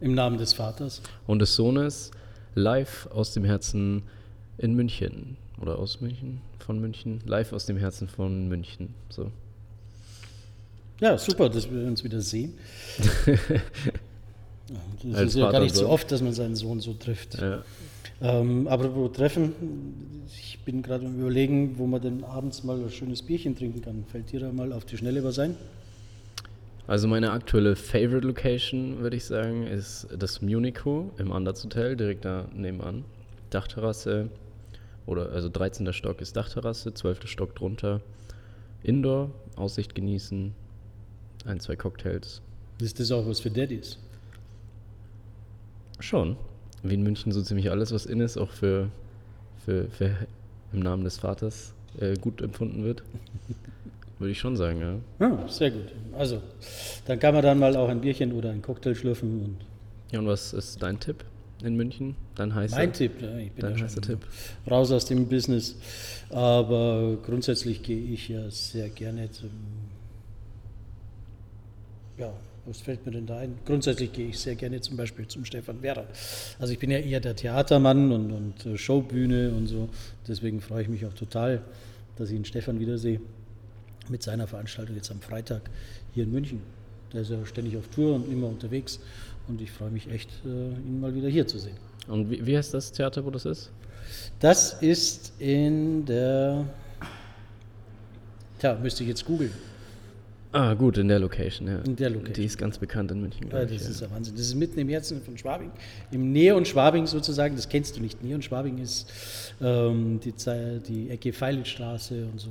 Im Namen des Vaters. Und des Sohnes, live aus dem Herzen in München. Oder aus München? Von München? Live aus dem Herzen von München. So. Ja, super, dass wir uns wieder sehen. das Als ist ja gar Vater nicht so so. oft, dass man seinen Sohn so trifft. Ja. Ähm, apropos Treffen, ich bin gerade am überlegen, wo man denn abends mal ein schönes Bierchen trinken kann. Fällt dir da mal auf die Schnelle was ein? Also meine aktuelle Favorite Location, würde ich sagen, ist das Munico im Andaz Hotel, direkt da nebenan. Dachterrasse, oder also 13. Stock ist Dachterrasse, 12. Stock drunter. Indoor, Aussicht genießen, ein, zwei Cocktails. Ist das auch was für Daddys? Schon. Wie in München so ziemlich alles, was in ist, auch für, für, für im Namen des Vaters äh, gut empfunden wird. Würde ich schon sagen, ja. Ja, sehr gut. Also, dann kann man dann mal auch ein Bierchen oder einen Cocktail schlürfen. Und Ja, und was ist dein Tipp in München? Dein heißer, mein Tipp, ja, ich bin dein ja heißer Tipp? raus aus dem Business, aber grundsätzlich gehe ich ja sehr gerne zum. Ja, was fällt mir denn da ein? Grundsätzlich gehe ich sehr gerne zum Beispiel zum Stefan Werder. Also ich bin ja eher der Theatermann und, und äh, Showbühne und so. Deswegen freue ich mich auch total, dass ich den Stefan wiedersehe mit seiner Veranstaltung jetzt am Freitag hier in München. Der ist ja ständig auf Tour und immer unterwegs und ich freue mich echt, äh, ihn mal wieder hier zu sehen. Und wie, wie heißt das Theater, wo das ist? Das ist in der. Tja, müsste ich jetzt googeln. Ah, gut, in der Location, ja. In der Location. Die ist ganz bekannt in München. Ja, das ich, ist ja Wahnsinn. Das ist mitten im Herzen von Schwabing. Im Neon Schwabing sozusagen, das kennst du nicht. Neon Schwabing ist ähm, die, die Ecke Feilitzstraße und so.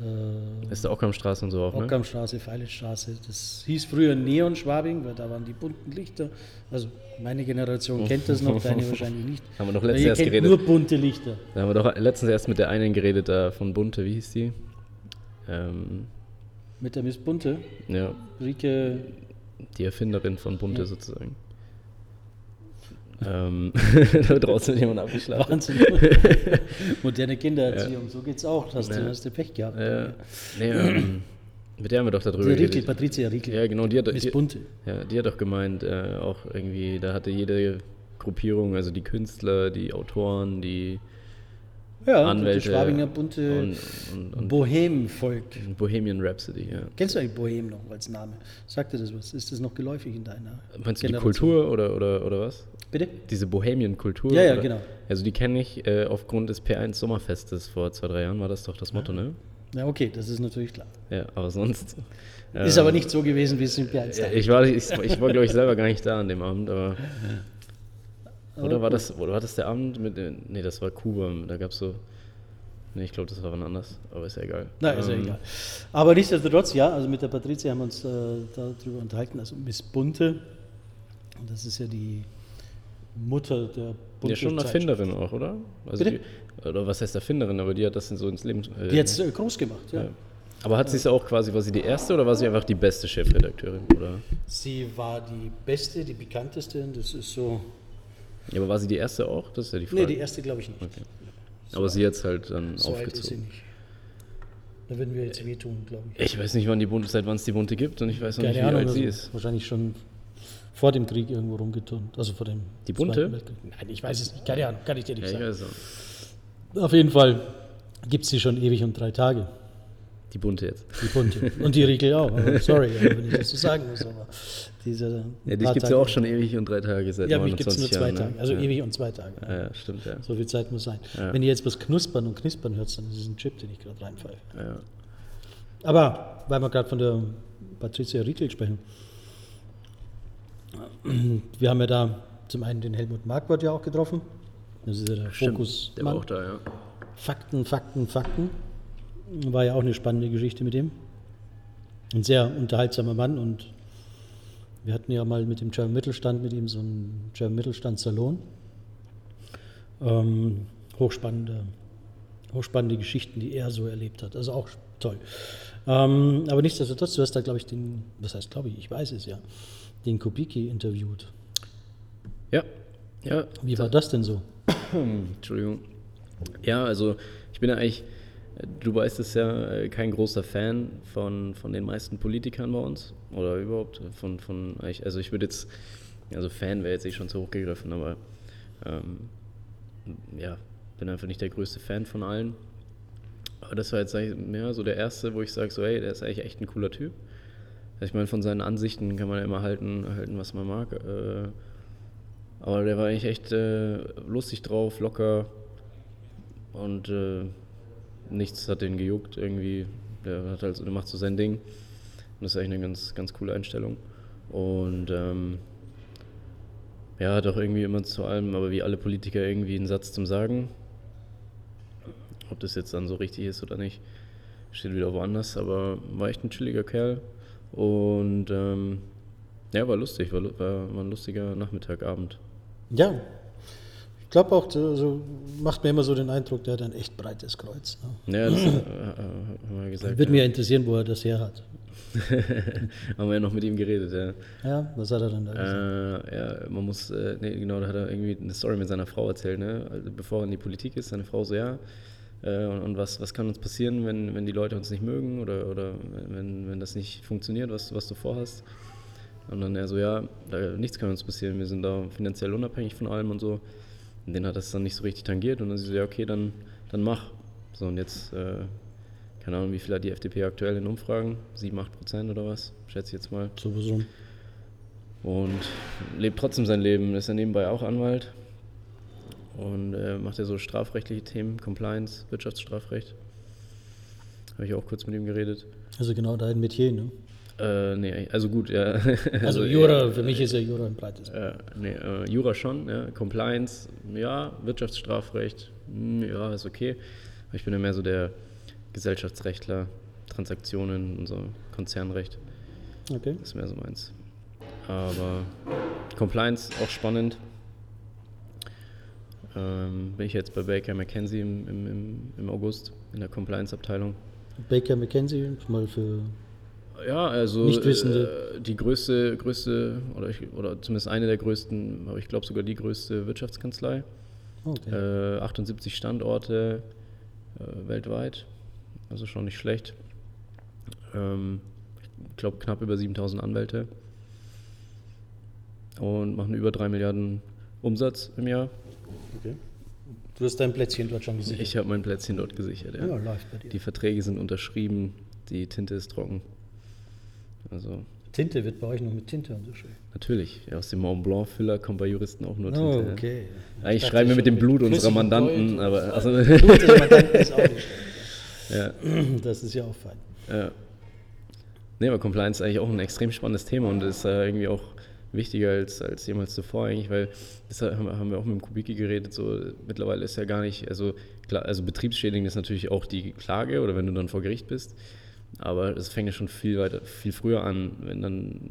Äh, Ist der Ockhamstraße und so auch, ne? Ockhamstraße, Feilitzstraße. Das hieß früher Neon Schwabing, weil da waren die bunten Lichter. Also meine Generation kennt das noch, deine wahrscheinlich nicht. Haben wir doch letztens erst geredet. nur bunte Lichter. Da haben wir doch letztens erst mit der einen geredet, da von Bunte, wie hieß die? Ähm, Mit der Miss Bunte, ja, Rike die Erfinderin von Bunte Ja. sozusagen. Ähm, da draußen jemand abgeschlafen. Wahnsinn. Moderne Kindererziehung, so geht's auch. Hast, du, Ja. hast du Pech gehabt. Ja, nee, ähm, mit der haben wir doch darüber Riegel, geredet. Patricia Riegel. Ja, genau, die hat, Miss die, Bunte. ja, die hat doch gemeint, äh, auch irgendwie, da hatte jede Gruppierung, also die Künstler, die Autoren, die Ja, Anwälte Schwabinger Bunte und, und, und Bohem-Volk. Bohemian Rhapsody, ja. Kennst du eigentlich Bohem noch als Name? Sagt dir das was? Ist das noch geläufig in deiner Meinst du die? Kultur oder, oder, oder was? Bitte? Diese Bohemian-Kultur? Ja, ja, oder? genau. Also die kenne ich äh, aufgrund des P1 Sommerfestes vor zwei, drei Jahren, war das doch das Motto, ne? Ja, okay, das ist natürlich klar. Ja, aber sonst. Ist ähm, aber nicht so gewesen, wie es in P1 Ja, Ich war, ich, ich war glaube ich, selber gar nicht da an dem Abend, aber. Oder war das, oder war das der Abend mit. den- Nee, das war Kuba, da gab es so. Nee, ich glaube, das war wann anders, aber ist ja egal. Na, ist ja Ähm, egal. Aber nichtsdestotrotz, ja, also mit der Patricia haben wir uns äh, darüber unterhalten, also Miss Bunte. Und das ist ja die Mutter der Bunte. Ja, schon. Erfinderin auch, oder? Also Bitte? Die, oder was heißt Erfinderin, aber die hat das so ins Leben. Äh, Die hat es äh, groß gemacht, ja. ja. Aber hat sie es auch quasi, war sie die erste oder war sie einfach die beste Chefredakteurin? Oder? Sie war die beste, die bekannteste. und Das ist so. Ja, aber war sie die erste auch? Das ist ja die Frage. Nee, die erste glaube ich nicht. Okay. Aber sie hat es halt dann So alt ist sie aufgezogen. nicht. Da würden wir jetzt wehtun, glaube ich. Ich weiß nicht, wann die Bunte, seit wann es die Bunte gibt und ich weiß noch nicht, wie Keine Ahnung, alt also sie ist. wahrscheinlich schon vor dem Krieg irgendwo rumgeturnt. Also vor dem. Die Bunte? Nein, ich weiß es nicht. Keine Ahnung, kann ich dir nicht Ja, sagen. Auf jeden Fall gibt es sie schon ewig und drei Tage. Die Bunte jetzt. Die Bunte. Und die Riegel auch. Sorry, wenn ich das so sagen muss. Aber diese Ja, dich gibt es ja auch schon ewig und drei Tage seit Ja, mich gibt es 29 nur zwei Jahren. Tage. Also ja. ewig und zwei Tage. Ja, ja, stimmt, ja. So viel Zeit muss sein. Wenn ihr jetzt was knuspern und knispern hört, dann ist es ein Chip, den ich gerade reinpfeife. ja. Aber, weil wir gerade von der Patricia Riegel sprechen, wir haben ja da zum einen den Helmut Marquardt ja auch getroffen. Das ist ja der Stimmt, Fokus. Der war auch da, ja. Fakten, Fakten, Fakten. War ja auch eine spannende Geschichte mit ihm. Ein sehr unterhaltsamer Mann und wir hatten ja mal mit dem German Mittelstand, mit ihm so einen German Mittelstand-Salon. Ähm, hochspannende, hochspannende Geschichten, die er so erlebt hat. Also auch toll. Ähm, aber nichtsdestotrotz, du hast da, glaube ich, den, was heißt, glaube ich, ich weiß es ja, den Kubicki interviewt. Ja, ja. Wie war das denn so? Entschuldigung. Ja, also ich bin ja eigentlich, du weißt es ja, äh, kein großer Fan von, von den meisten Politikern bei uns oder überhaupt von, von eigentlich- also ich würde jetzt Also Fan wäre jetzt eh schon zu hoch gegriffen, aber ähm, ja, bin einfach nicht der größte Fan von allen. Aber das war jetzt ja, so der erste, wo ich sage, so, hey, der ist eigentlich echt ein cooler Typ. Ich meine, von seinen Ansichten kann man ja immer halten, halten was man mag. Äh, aber der war eigentlich echt äh, lustig drauf, locker und äh, nichts hat den gejuckt irgendwie. Der, hat halt, der macht so sein Ding. Und das ist eigentlich eine ganz, ganz coole Einstellung. Und ähm, ja, hat auch irgendwie immer zu allem, aber wie alle Politiker irgendwie einen Satz zum Sagen. Ob das jetzt dann so richtig ist oder nicht, steht wieder woanders, aber war echt ein chilliger Kerl. Und ähm, ja, war lustig, war, war, ein lustiger Nachmittag, Abend. Ja, glaube auch, so macht mir immer so den Eindruck, der hat ein echt breites Kreuz. Ne? Ja, das äh, haben wir gesagt. Würde ja. mich interessieren, wo er das her hat. haben wir ja noch mit ihm geredet, ja. Ja, was hat er dann da gesagt? Äh, ja, man muss, äh, nee, genau, da hat er irgendwie eine Story mit seiner Frau erzählt, ne? Also bevor er in die Politik ist, seine Frau so, ja, äh, und, und, was, was kann uns passieren, wenn, wenn die Leute uns nicht mögen oder, oder wenn, wenn das nicht funktioniert, was, was du vorhast. Und dann er so, ja, da, nichts kann uns passieren, wir sind da finanziell unabhängig von allem und so. Und den hat das dann nicht so richtig tangiert und dann sie so, ja, okay, dann, dann mach. So, und jetzt, äh, keine Ahnung, wie viel hat die FDP aktuell in Umfragen? 7, 8 Prozent oder was? Schätze ich jetzt mal. Sowieso. Und lebt trotzdem sein Leben, ist er nebenbei auch Anwalt und äh, macht ja so strafrechtliche Themen, Compliance, Wirtschaftsstrafrecht. Habe ich auch kurz mit ihm geredet. Also genau dein Metier, ne? Äh, nee, also gut, ja. Also, also Jura, für mich ist ja Jura ein breites. Äh, nee, Jura schon, ja. Compliance, ja, Wirtschaftsstrafrecht, hm, ja, ist okay. Aber ich bin ja mehr so der Gesellschaftsrechtler, Transaktionen und so, Konzernrecht. Okay. Das ist mehr so meins. Aber Compliance auch spannend. Ähm, bin ich jetzt bei Baker McKenzie im, im, im August in der Compliance-Abteilung. Baker McKenzie, mal für ja, also. Äh, die größte, größte oder, ich, oder zumindest eine der größten, aber ich glaube sogar die größte Wirtschaftskanzlei. Okay. Äh, 78 Standorte äh, weltweit, also schon nicht schlecht. Ähm, ich glaube knapp über 7000 Anwälte und machen über 3 Milliarden Umsatz im Jahr. Okay. Du hast dein Plätzchen dort schon gesichert? Ich habe mein Plätzchen dort gesichert, ja. ja läuft bei dir. Die Verträge sind unterschrieben, die Tinte ist trocken. Also Tinte wird bei euch noch mit Tinte und so schön. Natürlich, aus dem Mont Blanc Füller kommt bei Juristen auch nur oh, Tinte. Oh, okay. Ja. Eigentlich schreiben wir mit dem Blut unserer Mandanten, aber also Blut des Mandanten ist auch nicht ja. Das ist ja auch fein. Ja. Nee, aber Compliance ist eigentlich auch ein extrem spannendes Thema und ist äh, irgendwie auch wichtiger als, als jemals zuvor eigentlich, weil das haben wir auch mit dem Kubiki geredet, so mittlerweile ist ja gar nicht, also klar, also betriebsschädigend ist natürlich auch die Klage oder wenn du dann vor Gericht bist, aber es fängt ja schon viel weiter, viel früher an, wenn dann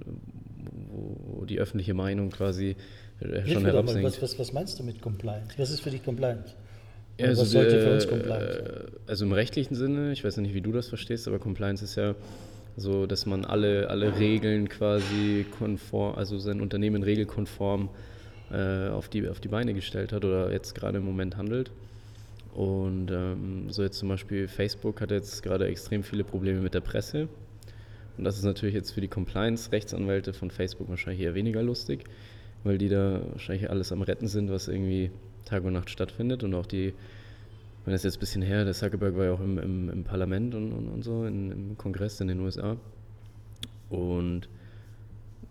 wo die öffentliche Meinung quasi äh, schon herabsinkt. Was, was, was, meinst du mit Compliance? Was ist für dich Compliance? Ja, also was sollte für uns Compliance sein? Äh, also im rechtlichen Sinne, ich weiß nicht, wie du das verstehst, aber Compliance ist ja so, dass man alle, alle Regeln quasi konform, also sein Unternehmen regelkonform äh, auf, die, auf die Beine gestellt hat oder jetzt gerade im Moment handelt. Und ähm, so jetzt zum Beispiel Facebook hat jetzt gerade extrem viele Probleme mit der Presse. Und das ist natürlich jetzt für die Compliance-Rechtsanwälte von Facebook wahrscheinlich eher weniger lustig, weil die da wahrscheinlich alles am Retten sind, was irgendwie Tag und Nacht stattfindet. Und auch die, wenn das jetzt ein bisschen her, der Zuckerberg war ja auch im, im, im Parlament und, und, und so, in, im Kongress in den USA. Und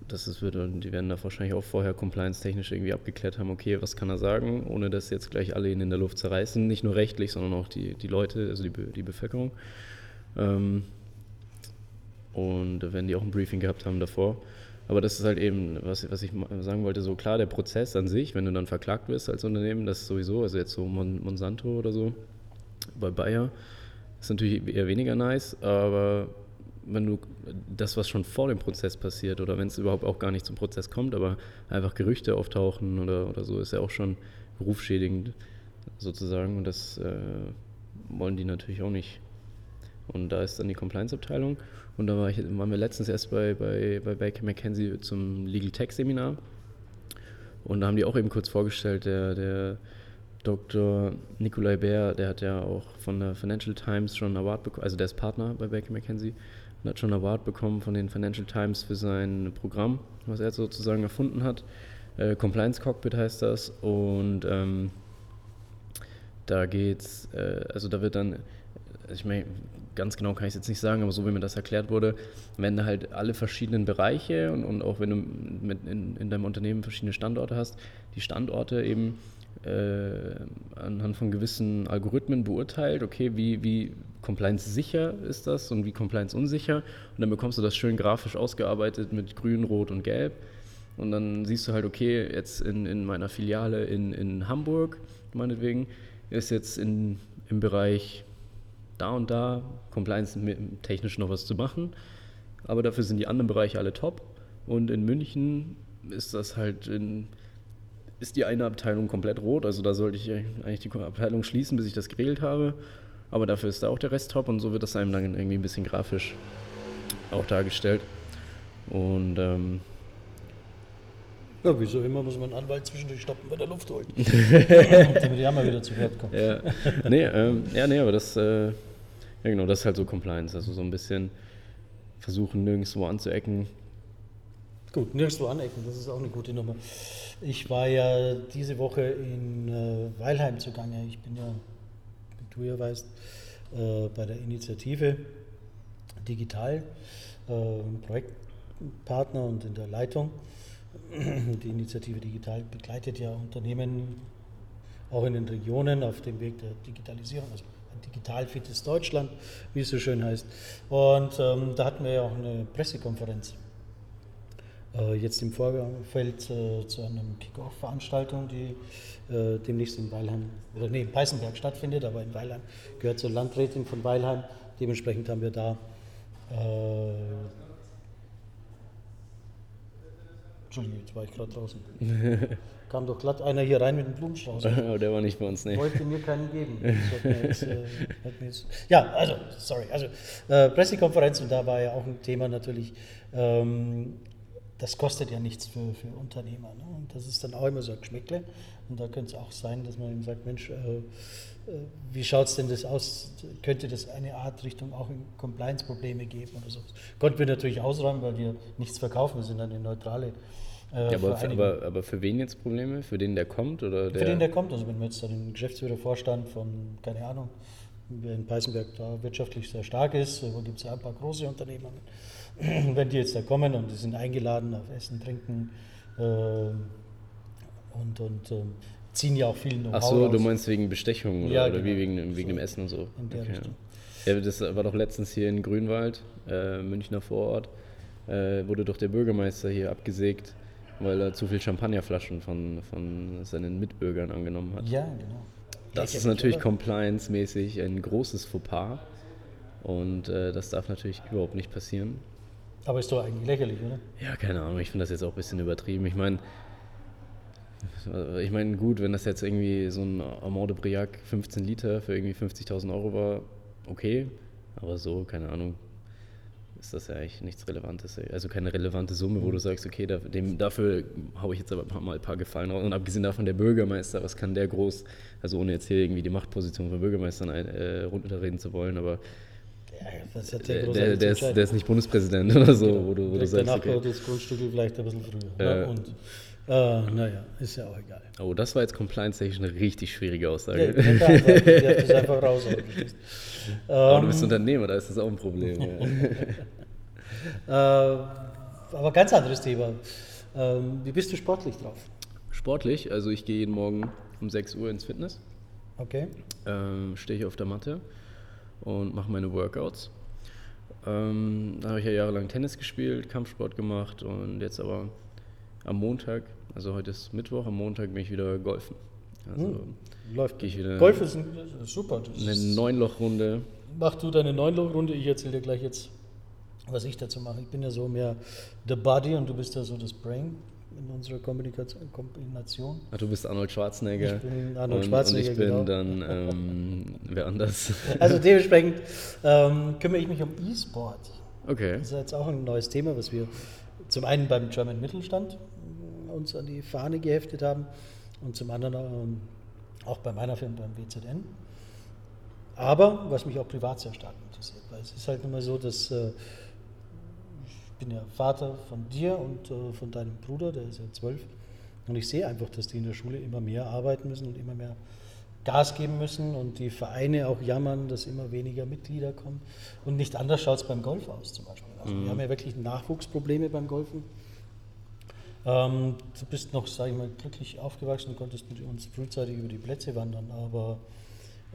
das ist, wird, die werden da wahrscheinlich auch vorher compliance-technisch irgendwie abgeklärt haben, okay, was kann er sagen, ohne dass jetzt gleich alle ihn in der Luft zerreißen, nicht nur rechtlich, sondern auch die, die Leute, also die, die Bevölkerung. Ähm, und werden die auch ein Briefing gehabt haben davor. Aber das ist halt eben, was, was ich sagen wollte, so klar, der Prozess an sich, wenn du dann verklagt wirst als Unternehmen, das ist sowieso, also jetzt so Monsanto oder so, bei Bayer, ist natürlich eher weniger nice, aber wenn du das, was schon vor dem Prozess passiert oder wenn es überhaupt auch gar nicht zum Prozess kommt, aber einfach Gerüchte auftauchen oder, oder so, ist ja auch schon berufsschädigend sozusagen und das äh, wollen die natürlich auch nicht. Und da ist dann die Compliance-Abteilung und da war ich, waren wir letztens erst bei, bei, bei Baker McKenzie zum Legal Tech Seminar und da haben die auch eben kurz vorgestellt, der, der Dr. Nikolai Bär, der hat ja auch von der Financial Times schon einen Award bekommen, also der ist Partner bei Baker McKenzie und hat schon einen Award bekommen von den Financial Times für sein Programm, was er sozusagen erfunden hat. Äh, Compliance Cockpit heißt das. Und ähm, da geht's, äh, also da wird dann, ich meine, ganz genau kann ich es jetzt nicht sagen, aber so wie mir das erklärt wurde, wenn halt alle verschiedenen Bereiche und, und auch wenn du mit in, in deinem Unternehmen verschiedene Standorte hast, die Standorte eben äh, anhand von gewissen Algorithmen beurteilt, okay, wie, wie Compliance sicher ist das und wie Compliance unsicher. Und dann bekommst du das schön grafisch ausgearbeitet mit grün, rot und gelb. Und dann siehst du halt, okay, jetzt in, in meiner Filiale in, in Hamburg, meinetwegen, ist jetzt in, im Bereich da und da Compliance technisch noch was zu machen. Aber dafür sind die anderen Bereiche alle top. Und in München ist das halt in ist die eine Abteilung komplett rot. Also da sollte ich eigentlich die Abteilung schließen, bis ich das geregelt habe. Aber dafür ist da auch der Rest top und so wird das einem dann irgendwie ein bisschen grafisch auch dargestellt. Und ähm, ja, wieso immer muss man einen Anwalt zwischendurch stoppen, wenn er Luft holt. Damit die Hammer wieder zu Wort kommen. Ja, nee, ähm, ja, nee, aber das, äh, ja genau, das ist halt so Compliance. Also so ein bisschen versuchen, nirgendwo anzuecken, Gut, nirgendwo anecken, das ist auch eine gute Nummer. Ich war ja diese Woche in äh, Weilheim zugange. Ich bin ja, wie du ja weißt, äh, bei der Initiative Digital, äh, Projektpartner und in der Leitung. Die Initiative Digital begleitet ja Unternehmen auch in den Regionen auf dem Weg der Digitalisierung, also ein digital fittes Deutschland, wie es so schön heißt. Und ähm, da hatten wir ja auch eine Pressekonferenz jetzt im Vorfeld äh, zu einer Kick-Off-Veranstaltung, die äh, demnächst in Weilheim, oder nee, in Peißenberg stattfindet, aber in Weilheim gehört zur Landrätin von Weilheim. Dementsprechend haben wir da äh, Entschuldigung, jetzt war ich gerade draußen. Kam doch glatt einer hier rein mit einem Blumenstrauß. Oh, der war nicht bei uns, ne? Wollte mir keinen geben. Jetzt, äh, ja, also, sorry. Also, äh, Pressekonferenz und da war ja auch ein Thema natürlich ähm, das kostet ja nichts für, für Unternehmer. Ne? Und das ist dann auch immer so ein Geschmäckle. Und da könnte es auch sein, dass man eben sagt, Mensch, äh, äh wie schaut es denn das aus? Könnte das eine Art Richtung auch in Compliance-Probleme geben oder so? Konnten wir natürlich ausräumen, weil wir nichts verkaufen, wir sind eine neutrale äh, ja, aber, für, aber, aber, für wen jetzt Probleme? Für den, der kommt? Oder der für den, der kommt. Also wenn wir jetzt den Geschäftsführer, Vorstand von, keine Ahnung, wer in Peißenberg da wirtschaftlich sehr stark ist, wo gibt es ja ein paar große Unternehmen, wenn die jetzt da kommen und die sind eingeladen auf Essen, Trinken äh, und, und äh, ziehen ja auch viel Know-how Ach so, du meinst wegen Bestechung oder, ja, oder genau. wie wegen, wegen so dem Essen und so. In der okay. Richtung. Ja, das war doch letztens hier in Grünwald, äh, Münchner Vorort, äh, wurde doch der Bürgermeister hier abgesägt, weil er zu viel Champagnerflaschen von, von seinen Mitbürgern angenommen hat. Ja, genau. Das ja, ist natürlich compliance-mäßig ein großes Fauxpas und äh, das darf natürlich überhaupt nicht passieren. Aber ist doch eigentlich lächerlich, oder? Ja, keine Ahnung. Ich finde das jetzt auch ein bisschen übertrieben. Ich meine, ich meine, gut, wenn das jetzt irgendwie so ein Amand de Briac 15 Liter für irgendwie 50.000 Euro war, okay. Aber so, keine Ahnung, ist das ja eigentlich nichts Relevantes. Also keine relevante Summe, wo du mhm. sagst, okay, da, dem, dafür haue ich jetzt aber mal ein paar Gefallen raus. Und abgesehen davon, der Bürgermeister, was kann der groß, also ohne jetzt hier irgendwie die Machtposition von Bürgermeistern äh, runterreden zu wollen, aber ja, der, der, der, ist, der, ist, nicht Bundespräsident oder so, genau. wo du, wo du sagst. Okay. das Grundstück vielleicht ein bisschen früher. Äh, Und äh, naja, ist ja auch egal. Oh, das war jetzt compliance-technisch eine richtig schwierige Aussage. Ja, klar, das einfach raus. Aber du bist ähm, Unternehmer, da ist das auch ein Problem. ja. äh, aber ganz anderes Thema. Ähm, wie bist du sportlich drauf? Sportlich, also ich gehe jeden Morgen um 6 Uhr ins Fitness. Okay. Ähm, Stehe ich auf der Matte und mache meine Workouts. Ähm, da habe ich ja jahrelang Tennis gespielt, Kampfsport gemacht und jetzt aber am Montag, also heute ist Mittwoch, am Montag bin ich wieder golfen. Also hm, läuft. Ich wieder Golf ist, ein, super. Das eine Neunlochrunde. Mach du deine Neunlochrunde, ich erzähle dir gleich jetzt, was ich dazu mache. Ich bin ja so mehr the body und du bist ja so das Brain in unserer Kombination. Ach, du bist Arnold Schwarzenegger. Ich bin Arnold Schwarzenegger. Und ich bin genau. dann ähm, wer anders. Also dementsprechend ähm, kümmere ich mich um E-Sport. Okay. Das ist jetzt auch ein neues Thema, was wir zum einen beim German Mittelstand uns an die Fahne geheftet haben und zum anderen ähm, auch bei meiner Firma beim WZN. Aber was mich auch privat sehr stark interessiert, weil es ist halt immer so, dass äh, bin ja Vater von dir und äh, von deinem Bruder, der ist ja zwölf. Und ich sehe einfach, dass die in der Schule immer mehr arbeiten müssen und immer mehr Gas geben müssen und die Vereine auch jammern, dass immer weniger Mitglieder kommen. Und nicht anders schaut es beim Golf aus zum Beispiel. Also mhm. wir haben ja wirklich Nachwuchsprobleme beim Golfen. Ähm, du bist noch, sage ich mal, glücklich aufgewachsen und konntest mit uns frühzeitig über die Plätze wandern, aber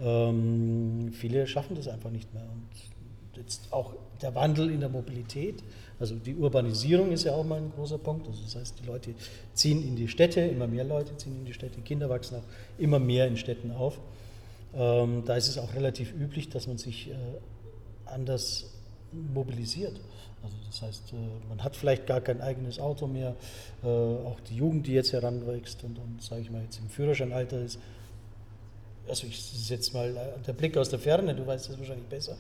ähm, viele schaffen das einfach nicht mehr. Und jetzt auch der Wandel in der Mobilität, also die Urbanisierung ist ja auch mal ein großer Punkt. Also das heißt, die Leute ziehen in die Städte, immer mehr Leute ziehen in die Städte, Kinder wachsen auch immer mehr in Städten auf. Ähm, da ist es auch relativ üblich, dass man sich äh, anders mobilisiert. Also das heißt, äh, man hat vielleicht gar kein eigenes Auto mehr. Äh, auch die Jugend, die jetzt heranwächst und, und sage ich mal, jetzt im Führerscheinalter ist, also ich setze mal äh, der Blick aus der Ferne, du weißt das wahrscheinlich besser,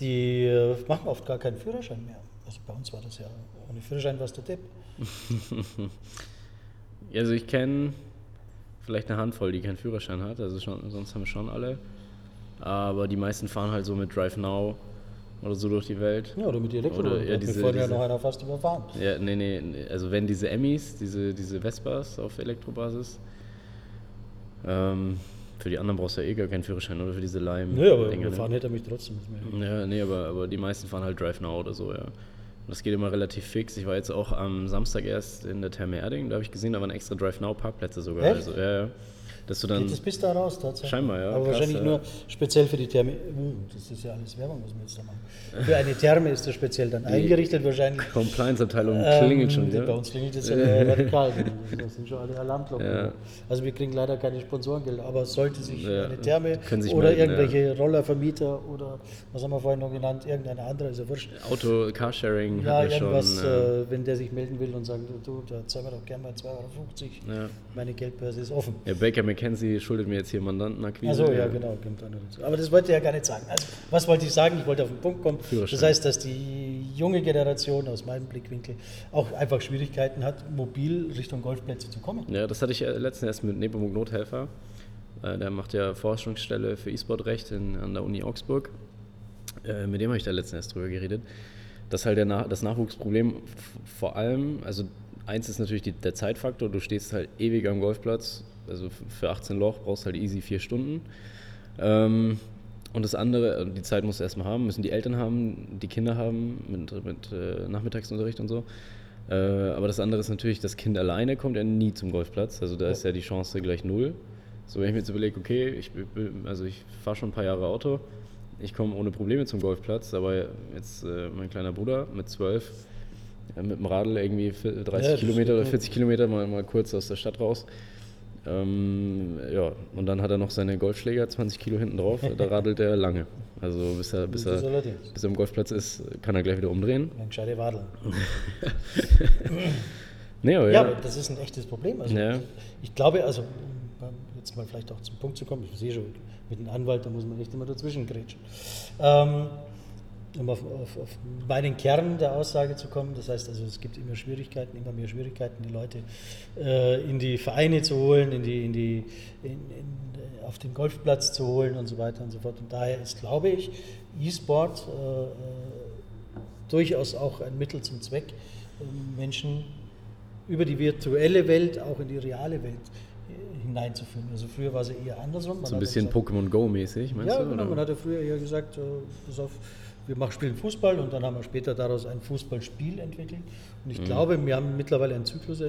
die äh, machen oft gar keinen Führerschein mehr. Also bei uns war das ja, ohne Führerschein warst du Depp. also ich kenne vielleicht eine Handvoll, die keinen Führerschein hat, also schon, sonst haben wir schon alle. Aber die meisten fahren halt so mit Drive Now oder so durch die Welt. Ja, oder mit Elektro. Oder, ja, diese, Bevor ja noch einer fast überfahren. Ja, nee, nee, also wenn diese Emmys, diese, diese Vespas auf Elektrobasis, ähm, für die anderen brauchst du ja eh gar keinen Führerschein oder für diese Leim. Nee, aber Dinger, fahren ne? hätte er mich trotzdem. Ja, nee, aber, aber die meisten fahren halt Drive Now oder so, ja. Und das geht immer relativ fix. Ich war jetzt auch am Samstag erst in der Therme Erding, da habe ich gesehen, da waren extra Drive Now Parkplätze sogar. Echt? Also, ja, ja dass du dann. Geht das bis da raus tatsächlich? Scheinbar, ja. Aber krass, wahrscheinlich ja. nur speziell für die Therme. Uh, das ist ja alles Werbung, was wir jetzt da machen. Für eine Therme ist das speziell dann die eingerichtet, wahrscheinlich. Compliance-Abteilung ähm, klingelt schon wieder. Bei uns klingelt es ja radikal. Das sind schon alle Alarmglocken. Ja. Also wir kriegen leider keine Sponsorengeld, aber sollte sich ja. eine Therme sich oder melden, irgendwelche Rollervermieter oder was haben wir vorhin noch genannt, irgendeine andere, ist ja wurscht. Auto, Carsharing, ja, irgendwas, schon, äh, wenn der sich melden will und sagt, du, da zahlen wir doch gerne mal 2,50 Euro. Meine Geldbörse ist offen. Ja, Baker McKenzie schuldet mir jetzt hier Mandantenakquise. Achso, ja, genau. Aber das wollte ich ja gar nicht sagen. Also, was wollte ich sagen? Ich wollte auf den Punkt kommen. Das heißt, dass die junge Generation aus meinem Blickwinkel auch einfach Schwierigkeiten hat, mobil Richtung Golfplätze zu kommen. Ja, das hatte ich letztens erst mit Nepomuk Nothelfer. Äh, der macht ja Forschungsstelle für E-Sport-Recht an der Uni Augsburg. Äh, mit dem habe ich da letztens erst drüber geredet. Das ist halt der das Nachwuchsproblem vor allem, also eins ist natürlich die, der Zeitfaktor, du stehst halt ewig am Golfplatz, also für 18 Loch brauchst du halt easy vier Stunden. Ähm, und das andere, also die Zeit musst du erstmal haben, müssen die Eltern haben, die Kinder haben, mit, mit äh, Nachmittagsunterricht und so. Äh, aber das andere ist natürlich, das Kind alleine kommt ja nie zum Golfplatz. Also da ist ja die Chance gleich null. So, wenn ich mir jetzt überlege, okay, ich, also ich fahre schon ein paar Jahre Auto, ich komme ohne Probleme zum Golfplatz, aber jetzt äh, mein kleiner Bruder mit zwölf, äh, mit dem Radl irgendwie 30 ja, Kilometer oder 40 Kilometer mal, mal kurz aus der Stadt raus ähm, ja, und dann hat er noch seine Golfschläger, 20 Kilo hinten drauf, da radelt er lange. Also bis er, bis er, bis er am Golfplatz ist, kann er gleich wieder umdrehen. Ein gescheite Wadel. nee, aber ja, ja, aber das ist ein echtes Problem. Also ja. Ich glaube, also jetzt mal vielleicht auch zum Punkt zu kommen, ich sehe schon, mit einem Anwalt, da muss man echt immer dazwischen grätschen. Ähm, um auf, auf, auf, meinen Kern der Aussage zu kommen, das heißt also, es gibt immer Schwierigkeiten, immer mehr Schwierigkeiten, die Leute äh, in die Vereine zu holen, in die, in die, in, in, auf den Golfplatz zu holen und so weiter und so fort. Und daher ist, glaube ich, E-Sport äh, äh durchaus auch ein Mittel zum Zweck, Menschen über die virtuelle Welt auch in die reale Welt äh, hineinzuführen. Also früher war es eher andersrum. Man so ein bisschen Pokémon Go mäßig, meinst ja, du? Ja, genau. Man hatte früher eher gesagt, äh, pass auf, wir machen, spielen Fußball und dann haben wir später daraus ein Fußballspiel entwickelt. Und ich mhm. glaube, wir haben mittlerweile einen Zyklus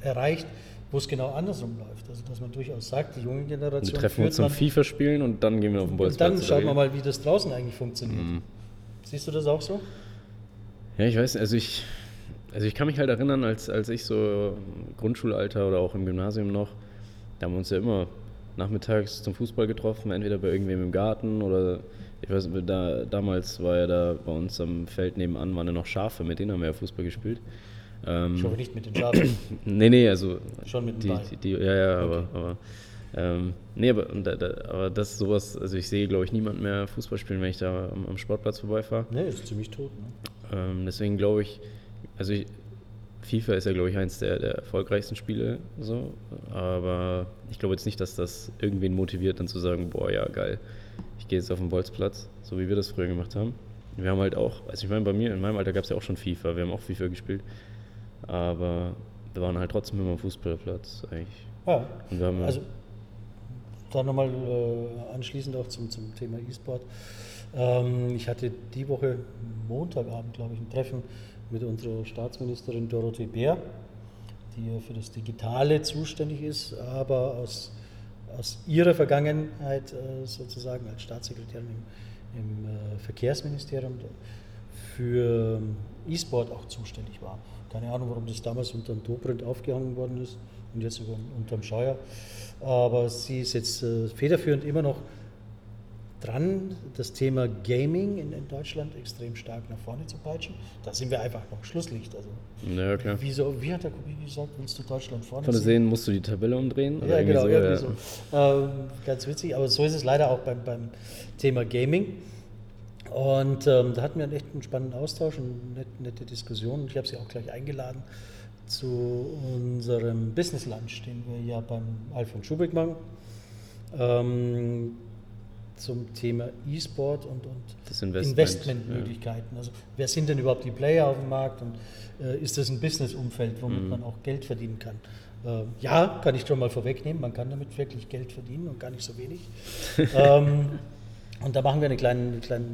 erreicht, wo es genau andersrum läuft. Also dass man durchaus sagt, die junge Generation. Wir treffen uns zum FIFA-Spielen und dann gehen wir auf den Bolzplatz. Und dann schauen wir mal, wie das draußen eigentlich funktioniert. Mhm. Siehst du das auch so? Ja, ich weiß, also ich, also ich kann mich halt erinnern, als, als ich so Grundschulalter oder auch im Gymnasium noch, da haben wir uns ja immer nachmittags zum Fußball getroffen, entweder bei irgendwem im Garten oder ich weiß, da, damals war ja da bei uns am Feld nebenan waren ja noch Schafe, mit denen haben wir ja Fußball gespielt. Ähm, ich hoffe nicht mit den Schafen. nee, nee, also. Schon mit dem Ball. Die, die, ja, ja, okay. aber. aber ähm, nee, aber, da, da, aber das ist sowas, also ich sehe, glaube ich, niemand mehr Fußball spielen, wenn ich da am, am Sportplatz vorbeifahre. Nee, ist ziemlich tot, ne? Ähm, deswegen glaube ich, also ich, FIFA ist ja, glaube ich, eins der, der erfolgreichsten Spiele, so, aber ich glaube jetzt nicht, dass das irgendwen motiviert, dann zu sagen, boah, ja, geil, ich gehe jetzt auf den Bolzplatz, so wie wir das früher gemacht haben. Wir haben halt auch, also ich meine, bei mir, in meinem Alter gab es ja auch schon FIFA, wir haben auch FIFA gespielt, aber wir waren halt trotzdem immer am Fußballplatz eigentlich. Ja, Und wir haben also da nochmal äh, anschließend auch zum, zum Thema E-Sport. Ähm, ich hatte die Woche Montagabend, glaube ich, ein Treffen mit unserer Staatsministerin Dorothee Bär, die ja für das Digitale zuständig ist, aber aus, aus ihrer Vergangenheit äh, sozusagen als Staatssekretärin im, im äh, Verkehrsministerium für ähm, E-Sport auch zuständig war. Keine Ahnung, warum das damals unter dem Dobrindt aufgehangen worden ist und jetzt sogar unterm Scheuer. Aber sie ist jetzt äh, federführend immer noch dran, das Thema Gaming in, in, Deutschland extrem stark nach vorne zu peitschen. Da sind wir einfach noch Schlusslicht. Also, ja, klar. Wieso, wie hat der Kobi gesagt, willst du Deutschland vorne Von sehen, musst du die Tabelle umdrehen? Ja, genau, so, ja. so. Ähm, ganz witzig, aber so ist es leider auch beim, beim Thema Gaming. Und ähm, da hatten wir einen echt einen spannenden Austausch und nette, nette Diskussion. Ich habe sie auch gleich eingeladen zu unserem Business Lunch, den wir ja beim Alfred Schubeck machen. Ähm, zum Thema E-Sport und, und Investment, Investmentmöglichkeiten. Ja. Also wer sind denn überhaupt die Player auf dem Markt und äh, ist das ein Businessumfeld, womit mhm. man auch Geld verdienen kann? Äh, ja, kann ich schon mal vorwegnehmen, man kann damit wirklich Geld verdienen und gar nicht so wenig. ähm, und da machen wir eine kleine, eine kleine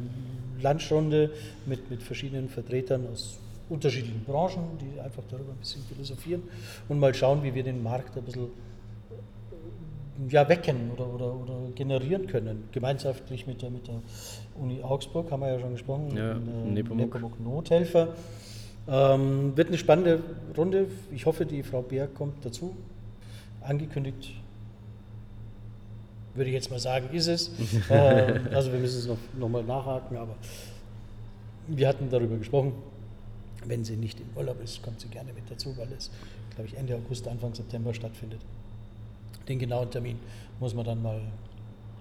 Lunchrunde mit, mit verschiedenen Vertretern aus unterschiedlichen Branchen, die einfach darüber ein bisschen philosophieren und mal schauen, wie wir den Markt ein bisschen ja, wecken oder, oder, oder generieren können. Gemeinschaftlich mit der, mit der Uni Augsburg haben wir ja schon gesprochen, ja, in, äh, Nepomuk Nothelfer. Ähm, wird eine spannende Runde. Ich hoffe, die Frau Bär kommt dazu. Angekündigt, würde ich jetzt mal sagen, ist es. äh, also wir müssen es noch, noch mal nachhaken, aber wir hatten darüber gesprochen. Wenn sie nicht im Urlaub ist, kommt sie gerne mit dazu, weil es, glaube ich, Ende August, Anfang September stattfindet. Den genauen Termin muss man dann mal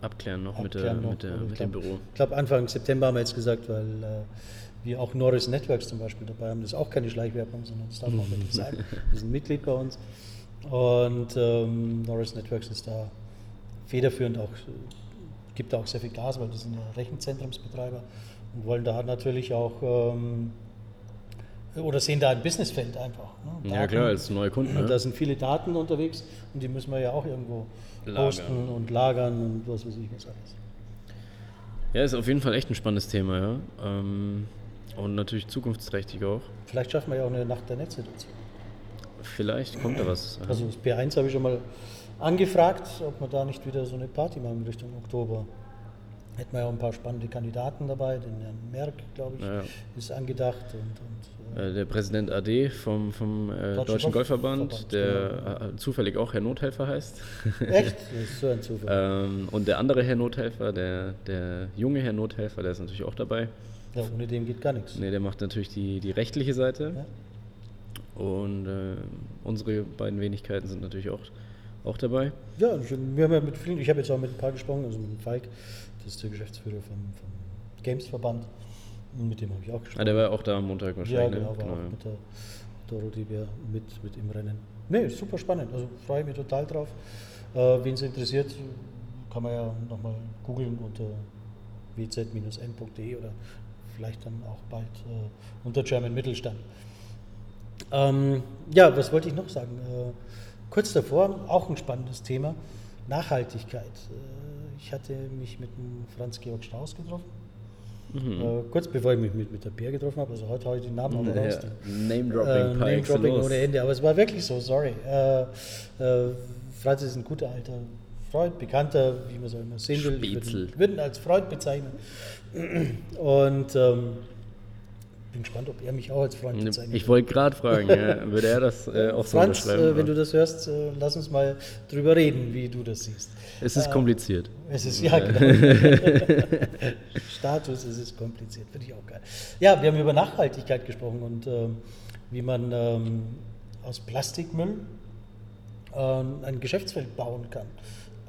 abklären noch abklären mit, der, noch. mit, der, mit glaub, dem Büro. Ich glaube, Anfang September haben wir jetzt gesagt, weil äh, wir auch Norris Networks zum Beispiel dabei haben. Das ist auch keine Schleichwerbung, sondern das darf man auch wirklich sagen. Die sind Mitglied bei uns. Und ähm, Norris Networks ist da federführend auch, gibt da auch sehr viel Gas, weil die sind ja Rechenzentrumsbetreiber und wollen da natürlich auch ähm, oder sehen da ein Businessfeld einfach. Ne? ja klar, als neue Kunden. Ne? Da sind viele Daten unterwegs und die müssen wir ja auch irgendwo lagern. posten und lagern und was weiß ich was alles. Ja, ist auf jeden Fall echt ein spannendes Thema, ja. Ähm, und natürlich zukunftsträchtig auch. Vielleicht schaffen wir ja auch eine Nacht der Netze dazu. Vielleicht kommt da was. Also das P1 habe ich schon mal angefragt, ob wir da nicht wieder so eine Party machen Richtung Oktober. Hätten wir ja auch ein paar spannende Kandidaten dabei, den Herrn Merck, glaube ich, ja. ist angedacht. Und, und äh, der Präsident AD vom, vom äh, Deutschen Golfverband, Golf der genau. äh, zufällig auch Herr Nothelfer heißt. Echt? Das ist so ein Zufall. ähm, und der andere Herr Nothelfer, der, der junge Herr Nothelfer, der ist natürlich auch dabei. Ja, ohne dem geht gar nichts. Nee, der macht natürlich die, die rechtliche Seite. Ja. Und äh, unsere beiden Wenigkeiten sind natürlich auch, auch dabei. Ja, wir haben ja mit vielen, ich habe jetzt auch mit ein paar gesprochen, also mit dem Falk, ist der Geschäftsführer vom, vom Games-Verband. Mit dem habe ich auch gesprochen. Ah, der war auch da am Montag wahrscheinlich. Ja, genau, ne? war genau. auch mit der Dorothy Bär mit, mit im Rennen. Nee, super spannend. Also freue ich mich total drauf. Äh, Wen es interessiert, kann man ja nochmal googeln unter wz-n.de oder vielleicht dann auch bald äh, unter German Mittelstand. Ähm, ja, was wollte ich noch sagen? Äh, kurz davor, auch ein spannendes Thema, Nachhaltigkeit. Äh, ich hatte mich mit dem Franz-Georg Strauß getroffen. Mhm. Äh, kurz bevor ich mich mit, mit der Bär getroffen habe, also heute habe ich den Namen auch raus. Name-Dropping, äh, Name-Dropping ohne Ende, aber es war wirklich so, sorry. Äh, äh, Franz ist ein guter alter Freund, Bekannter, wie man so immer sehen will. Spätzl. Ich würde ihn als Freund bezeichnen. Und ähm, bin gespannt, ob er mich auch als Freund bezeichnet. Ich wollte gerade fragen, ja, würde er das äh, auch so Franz, äh, wenn du das hörst, äh, lass uns mal drüber reden, wie du das siehst. Es ist äh, kompliziert. Es ist, ja, genau. Status, es ist kompliziert, finde ich auch geil. Ja, wir haben über Nachhaltigkeit gesprochen und ähm, wie man ähm, aus Plastikmüll ähm, ein Geschäftsfeld bauen kann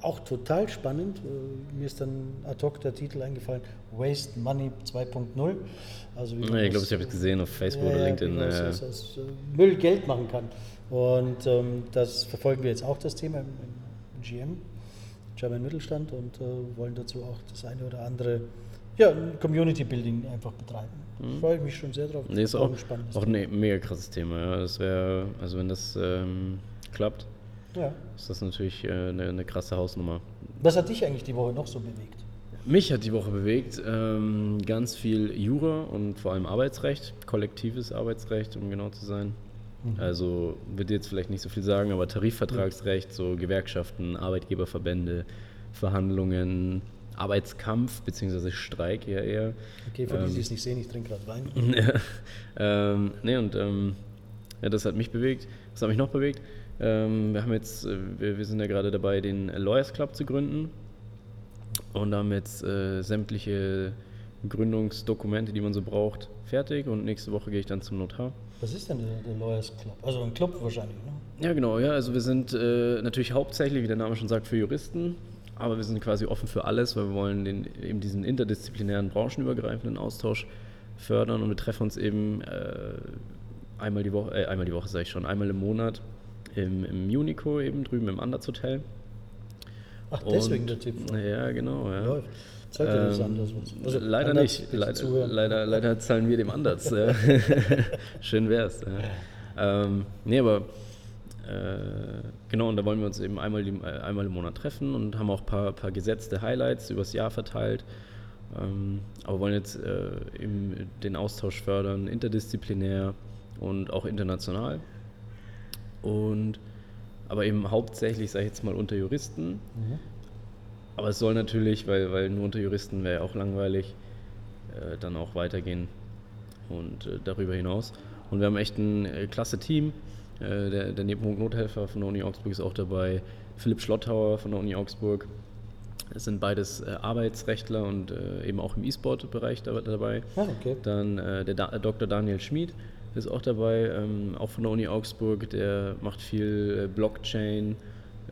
auch total spannend. Äh, mir ist dann ad hoc der Titel eingefallen, Waste Money 2.0. Also wie ja, ich glaube, ich habe es gesehen auf Facebook ja, oder LinkedIn. Ja. aus, aus Müll Geld machen kann. Und ähm, das verfolgen wir jetzt auch, das Thema im, im GM, German Mittelstand, und äh, wollen dazu auch das eine oder andere Ja, Community Building einfach betreiben. Mhm. Freue ich mich schon sehr drauf. Nee, ist auch, auch, auch ein ne, mega krasses Thema. Ja. Das wäre, also wenn das ähm, klappt, ja. ist das natürlich äh, eine, eine krasse Hausnummer. Was hat dich eigentlich die Woche noch so bewegt? Mich hat die Woche bewegt ähm, ganz viel Jura und vor allem Arbeitsrecht, kollektives Arbeitsrecht, um genau zu sein. Mhm. Also würde jetzt vielleicht nicht so viel sagen, aber Tarifvertragsrecht, so Gewerkschaften, Arbeitgeberverbände, Verhandlungen, Arbeitskampf bzw. Streik ja eher. Okay, für ähm, die, die es nicht sehen, ich trinke gerade Wein. ja, ähm, nee, und ähm, ja, das hat mich bewegt. Was hat mich noch bewegt? Ähm, wir haben jetzt, äh, wir, wir, sind ja gerade dabei, den Lawyers Club zu gründen und jetzt äh, sämtliche Gründungsdokumente, die man so braucht, fertig und nächste Woche gehe ich dann zum Notar. Was ist denn der, der Lawyers Club? Also ein Club wahrscheinlich, ne? Ja, genau, ja. Also wir sind äh, natürlich hauptsächlich, wie der Name schon sagt, für Juristen, aber wir sind quasi offen für alles, weil wir wollen den, eben diesen interdisziplinären, branchenübergreifenden Austausch fördern und wir treffen uns eben äh, einmal die Woche, äh, einmal die Woche sage ich schon, einmal im Monat im, im Unico eben drüben im Anders Hotel. Ach, deswegen und, der Tipp. Ja, genau, ja. Läuft. Zahlt ähm, das anders? Also leider Anders, nicht. Leider, leider, leider, zahlen wir dem anders. Schön wär's. Ja. Ähm, nee, aber äh, genau, und da wollen wir uns eben einmal, die, äh, einmal im Monat treffen und haben auch ein paar, paar gesetzte Highlights übers Jahr verteilt. Ähm, aber wollen jetzt äh, eben den Austausch fördern, interdisziplinär und auch international. Und aber eben hauptsächlich, sage ich jetzt mal, unter Juristen. Mhm. Aber es soll natürlich, weil, weil nur unter Juristen wäre ja auch langweilig, äh, dann auch weitergehen und äh, darüber hinaus. Und wir haben echt ein äh, klasse Team. Äh, der, der Nebenpunkt Nothelfer von der Uni Augsburg ist auch dabei. Philipp Schlotthauer von der Uni Augsburg. Es sind beides äh, Arbeitsrechtler und äh, eben auch im E-Sport-Bereich dabei. Ah, okay. Dann der da Dr. Daniel Schmid ist auch dabei, ähm, auch von der Uni Augsburg. Der macht viel Blockchain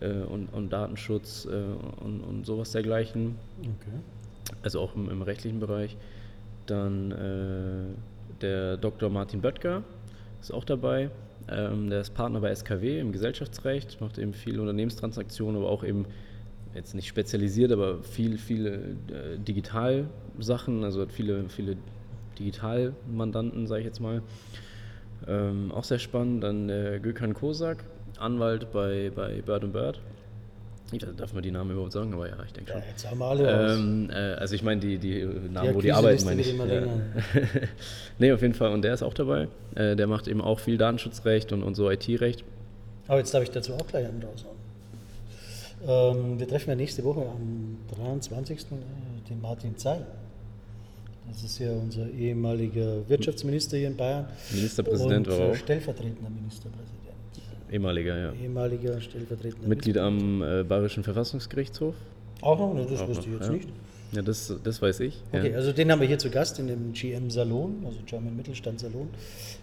äh, und, und, Datenschutz äh, und, und, sowas dergleichen. Okay. Also auch im, im rechtlichen Bereich. Dann äh, der Dr. Martin Böttger ist auch dabei. Ähm, der ist Partner bei SKW im Gesellschaftsrecht, macht eben viele Unternehmenstransaktionen, aber auch eben jetzt nicht spezialisiert, aber viel, viele äh, Digitalsachen, also hat viele, viele Digitalmandanten, sage ich jetzt mal. Ähm, auch sehr spannend. Dann äh, Gökhan Kosak, Anwalt bei, bei Bird Bird. Ich darf man die Namen überhaupt sagen, aber ja, ich denke schon. Ja, jetzt haben wir alle ähm, äh, Also ich meine die, die Namen, die wo die arbeiten, meine ich. Ja. nee, auf jeden Fall. Und der ist auch dabei. Äh, der macht eben auch viel Datenschutzrecht und, und so IT-Recht. Aber jetzt darf ich dazu auch gleich einen raushauen. Ähm, wir treffen ja nächste Woche am 23. Äh, den Martin Zeil. Das ist ja unser ehemaliger Wirtschaftsminister hier in Bayern. Ministerpräsident war auch. Stellvertretender Ministerpräsident. Ehemaliger, ja. Ehemaliger stellvertretender Mitglied am äh, Bayerischen Verfassungsgerichtshof. Auch noch? Ne, das auch wusste noch, ich jetzt ja. nicht. Ja, das, das weiß ich. Okay, ja. also den haben wir hier zu Gast in dem GM Salon, also German Mittelstand Salon,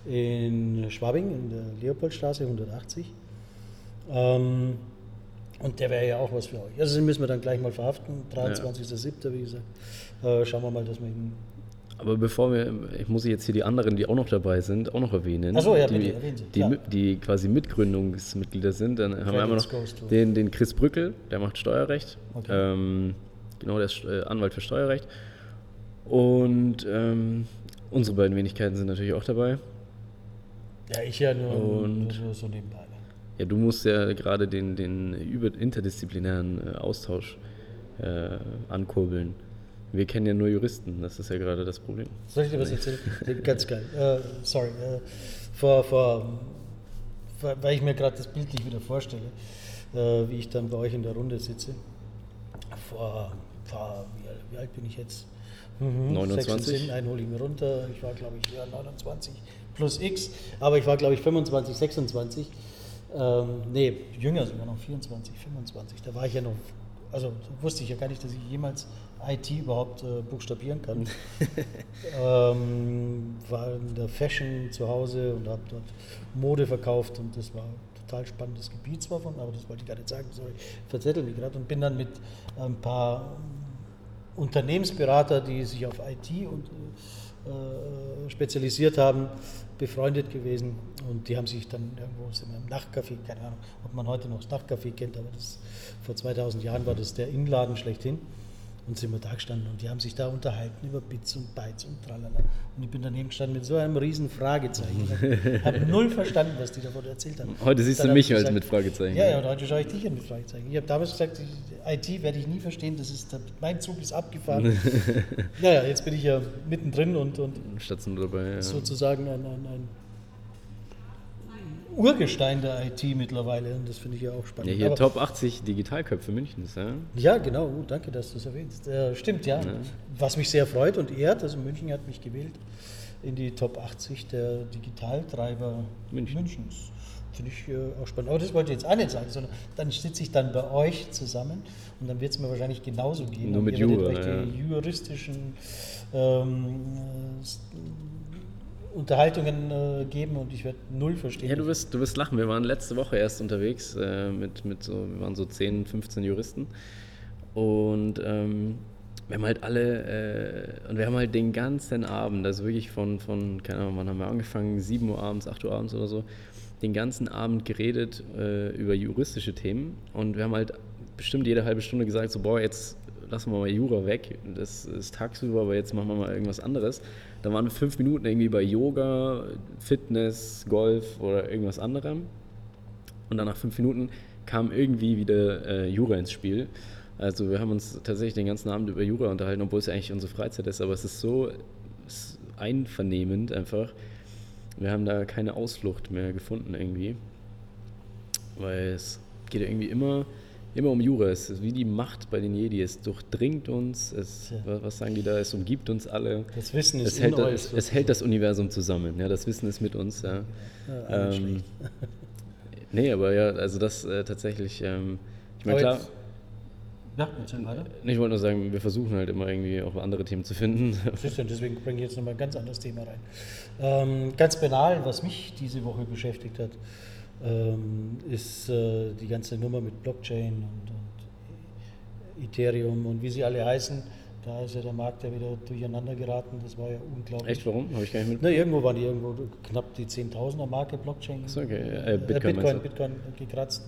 in Schwabing, in der Leopoldstraße 180. Ähm, und der wäre ja auch was für euch. Also den müssen wir dann gleich mal verhaften, 23.07. wie gesagt. Äh, schauen wir mal, dass wir ihn aber bevor wir, ich muss jetzt hier die anderen, die auch noch dabei sind, auch noch erwähnen. Achso, ja, die, bitte, erwähnen Sie. Die, die, quasi Mitgründungsmitglieder sind. Dann haben wir einmal noch den, den Chris Brückel, der macht Steuerrecht. Okay. Ähm, genau, der ist äh, Anwalt für Steuerrecht. Und ähm, unsere beiden Wenigkeiten sind natürlich auch dabei. Ja, ich ja nur, Und, nur so nebenbei. Ne? Ja, du musst ja gerade den, den interdisziplinären äh, Austausch äh, ankurbeln. Wir kennen ja nur Juristen, das ist ja gerade das Problem. Soll ich dir was erzählen? Ganz geil. Uh, sorry. Uh, vor, vor, weil ich mir gerade das bildlich wieder vorstelle, uh, wie ich dann bei euch in der Runde sitze. Vor, vor wie, wie, alt bin ich jetzt? Mhm, 29. einen hole ich mir runter. Ich war, glaube ich, ja, 29 plus X, aber ich war, glaube ich, 25, 26. Ähm, nee, jünger sogar noch, 24, 25. Da war ich ja noch, also wusste ich ja gar nicht, dass ich jemals IT überhaupt äh, buchstabieren kann. ähm, war in der Fashion zu Hause und habe dort Mode verkauft und das war ein total spannendes Gebiet zwar von, aber das wollte ich gar nicht sagen, sorry, verzettel mich gerade und bin dann mit ein paar Unternehmensberater, die sich auf IT und, äh, spezialisiert haben, befreundet gewesen. Und die haben sich dann irgendwo im Nachtcafé, keine Ahnung, ob man heute noch das Nachtcafé kennt, aber das, vor 2000 Jahren war das der Inladen schlechthin und sind wir da gestanden und die haben sich da unterhalten über Bits und Bytes und tralala. Und ich bin daneben gestanden mit so einem riesen Fragezeichen. Ich habe null verstanden, was die davon erzählt haben. Heute siehst du mich ich als gesagt, mit Fragezeichen. Ja, ja, und heute schaue ich dich an mit Fragezeichen. Ich habe damals gesagt, IT werde ich nie verstehen, das ist, mein Zug ist abgefahren. naja, jetzt bin ich ja mittendrin und, und dabei. Ja. sozusagen ein, ein, ein Urgestein der IT mittlerweile und das finde ich ja auch spannend. Ja, hier Aber- Top 80 Digitalköpfe Münchens, ja. Ja, genau, oh, danke, dass du es erwähnst. Äh, stimmt, ja. Was mich sehr freut und ehrt, also München hat mich gewählt in die Top 80 der Digitaltreiber München. Münchens. Finde ich äh, auch spannend. Aber das wollte ich jetzt auch nicht sagen, sondern dann sitze ich dann bei euch zusammen und dann wird es mir wahrscheinlich genauso gehen. Nur mit Jura, ja. die juristischen ähm, äh, Unterhaltungen äh, geben und ich werde null verstehen. Ja, du wirst, du wirst lachen. Wir waren letzte Woche erst unterwegs äh, mit, mit so, wir waren so 10, 15 Juristen. Und ähm, wir haben halt alle, äh, und wir haben halt den ganzen Abend, also wirklich von, von, keine Ahnung, wann haben wir angefangen, 7 Uhr abends, 8 Uhr abends oder so, den ganzen Abend geredet äh, über juristische Themen. Und wir haben halt bestimmt jede halbe Stunde gesagt, so, boah, jetzt lassen wir mal Jura weg, das ist tagsüber, aber jetzt machen wir mal irgendwas anderes. Dann waren wir fünf Minuten irgendwie bei Yoga, Fitness, Golf oder irgendwas anderem. Und dann nach fünf Minuten kam irgendwie wieder äh, Jura ins Spiel. Also wir haben uns tatsächlich den ganzen Abend über Jura unterhalten, obwohl es ja eigentlich unsere Freizeit ist, aber es ist so es ist einvernehmend einfach. Wir haben da keine Ausflucht mehr gefunden irgendwie. Weil es geht ja irgendwie immer, immer um Jura. Es ist wie die Macht bei den Jedi. Es durchdringt uns. Es, Tja. was, sagen die da? Es umgibt uns alle. das Wissen ist Es hält, in euch. es, es hält das Universum zusammen. Ja, das Wissen ist mit uns. Ja. Ja, Ähm, nee, aber ja, also das äh, tatsächlich. Ähm, ich meine, klar, Ja, weiter. ich wollte nur sagen, wir versuchen halt immer irgendwie auch andere Themen zu finden. Deswegen bringe ich jetzt nochmal ein ganz anderes Thema rein. Ähm, ganz banal, was mich diese Woche beschäftigt hat, ähm, ist äh, die ganze Nummer mit Blockchain und, und Ethereum und wie sie alle heißen. Da ist ja der Markt ja wieder durcheinander geraten. Das war ja unglaublich. Echt, warum? Habe ich gar nicht mit. Na, irgendwo waren die irgendwo knapp die 10.000er Marke Blockchain. So, okay. äh, Äh, Bitcoin Bitcoin? Bitcoin gekratzt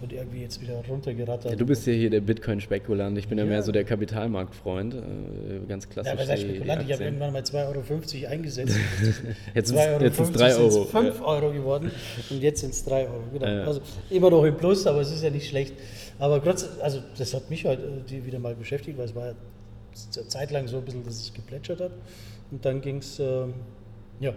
und irgendwie jetzt wieder runtergerattert. Ja, du bist ja hier der Bitcoin-Spekulant. Ich bin ja, Ja. mehr so der Kapitalmarktfreund. Äh, ganz klassisch. ja, die- die Spekulant? Ich habe irgendwann mal 2,50 Euro eingesetzt. Jetzt 2,50 Euro jetzt sind's drei sind's Euro. 5 Euro geworden und jetzt sind es 3 Euro. Genau. Ja. Also immer noch im Plus, aber es ist ja nicht schlecht. Aber trotz, also das hat mich halt äh, wieder mal beschäftigt, weil es war ja eine Zeit lang so ein bisschen, dass es geplätschert hat. Und dann ging es ähm, ja,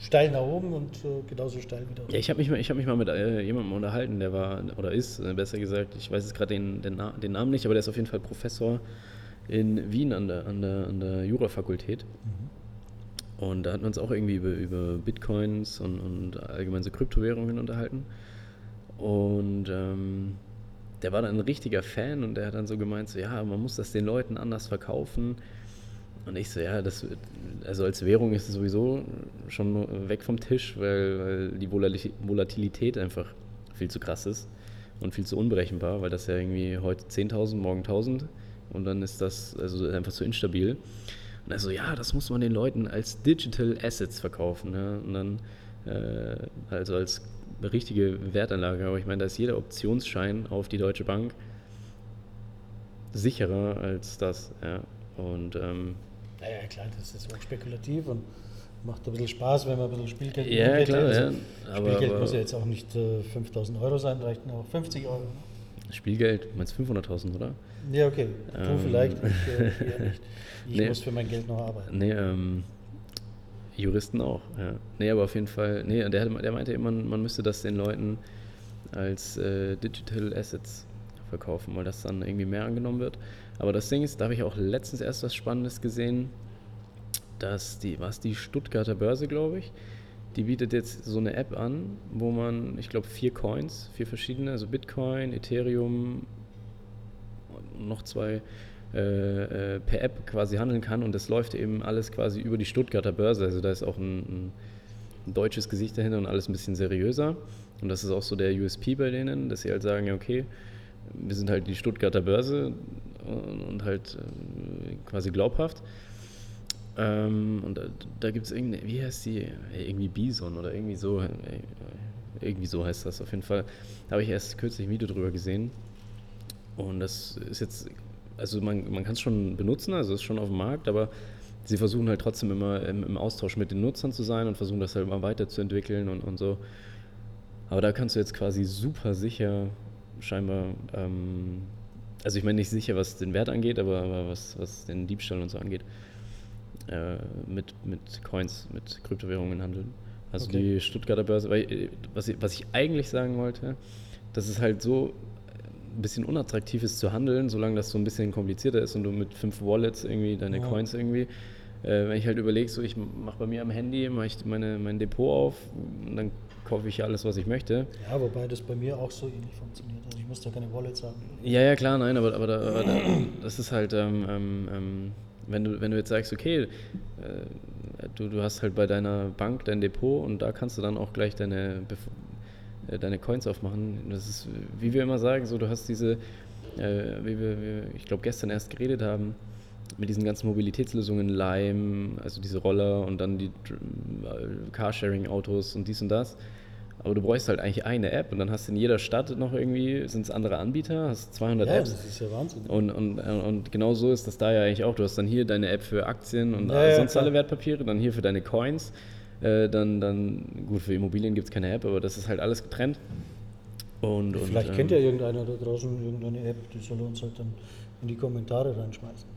steil nach oben und äh, genauso steil wieder. Ja, ich habe mich, mal- ich hab mich mal mit äh, jemandem unterhalten, der war, oder ist, äh, besser gesagt, ich weiß jetzt gerade den, den, Na den Namen nicht, aber der ist auf jeden Fall Professor in Wien an der, an der, an der Jurafakultät. Und da hatten wir uns auch irgendwie über, über Bitcoins und, und allgemein so Kryptowährungen unterhalten. Und ähm, der war dann ein richtiger Fan und der hat dann so gemeint, so, ja, man muss das den Leuten anders verkaufen. Und ich so, ja, das, also als Währung ist es sowieso schon weg vom Tisch, weil, weil die Volati- Volatilität einfach viel zu krass ist und viel zu unberechenbar, weil das ja irgendwie heute 10.000, morgen 1.000 und dann ist das also einfach zu instabil. Und er so, ja, das muss man den Leuten als Digital Assets verkaufen. Ja? Und dann, äh, also als richtige Wertanlage. Aber ich meine, da ist jeder Optionsschein auf die Deutsche Bank sicherer als das. Ja? Und ähm, Naja, klar, das ist auch spekulativ und macht ein bisschen Spaß, wenn man ein bisschen Spielgeld Ja, klar, Also ja. Aber- Spielgeld aber- muss ja jetzt auch nicht äh, 5000 Euro sein, reichen auch 50 Euro. Spielgeld, du meinst 500.000, oder? Ja, okay. Du Ähm. vielleicht, ich äh, nicht. Ich Nee. muss für mein Geld noch arbeiten. Nee, ähm, Juristen auch, ja. Nee, aber auf jeden Fall, nee, der, der meinte immer, man müsste das den Leuten als äh, Digital Assets verkaufen, weil das dann irgendwie mehr angenommen wird. Aber das Ding ist, da habe ich auch letztens erst was Spannendes gesehen, dass die, was die Stuttgarter Börse, glaube ich, die bietet jetzt so eine App an, wo man, ich glaube, vier Coins, vier verschiedene, also Bitcoin, Ethereum und noch zwei äh, äh, per App quasi handeln kann und das läuft eben alles quasi über die Stuttgarter Börse. Also da ist auch ein, ein, deutsches Gesicht dahinter und alles ein bisschen seriöser. Und das ist auch so der USP bei denen, dass sie halt sagen, ja okay, wir sind halt die Stuttgarter Börse und, halt äh, quasi glaubhaft. Ähm, und da, da gibt es irgendeine, wie heißt die? Irgendwie Bison oder irgendwie so. äh, Irgendwie so heißt das auf jeden Fall. Da habe ich erst kürzlich ein Video drüber gesehen. Und das ist jetzt also man, man kann es schon benutzen, also es ist schon auf dem Markt, aber sie versuchen halt trotzdem immer im, im, Austausch mit den Nutzern zu sein und versuchen das halt immer weiterzuentwickeln und, und so. Aber da kannst du jetzt quasi super sicher scheinbar, ähm, also ich meine nicht sicher, was den Wert angeht, aber, aber was, was den Diebstahl und so angeht, äh, mit, mit Coins, mit Kryptowährungen handeln. Also okay. die Stuttgarter Börse, weil, äh, was, ich, was ich eigentlich sagen wollte, dass es halt so ein bisschen unattraktiv ist zu handeln, solange das so ein bisschen komplizierter ist und du mit fünf Wallets irgendwie deine ja. Coins irgendwie äh, wenn ich halt überlege, so ich mache bei mir am Handy, mache ich meine, mein Depot auf und dann kaufe ich alles, was ich möchte. Ja, wobei das bei mir auch so ähnlich funktioniert. Also ich muss da keine Wallets haben. Ja, ja, klar, nein, aber, aber, da, aber da, das ist halt, ähm, ähm, ähm, wenn, du, wenn du jetzt sagst, okay, äh, du, du hast halt bei deiner Bank dein Depot und da kannst du dann auch gleich deine, äh, deine Coins aufmachen. Das ist, wie wir immer sagen, so du hast diese, äh, wie wir, wie, ich glaube, gestern erst geredet haben, mit diesen ganzen Mobilitätslösungen, Lime, also diese Roller und dann die äh, Carsharing-Autos und dies und das. Aber du bräuchst halt eigentlich eine App und dann hast du in jeder Stadt noch irgendwie, sind es andere Anbieter, hast 200 ja, Apps. das ist ja Wahnsinn. Und, und, und genau so ist das da ja eigentlich auch. Du hast dann hier deine App für Aktien und ja, sonst ja, alle Wertpapiere, dann hier für deine Coins. Äh, dann, dann, gut, für Immobilien gibt es keine App, aber das ist halt alles getrennt. Und, Vielleicht und, kennt ja ähm, irgendeiner da draußen irgendeine App, die soll uns halt dann in die Kommentare reinschmeißen.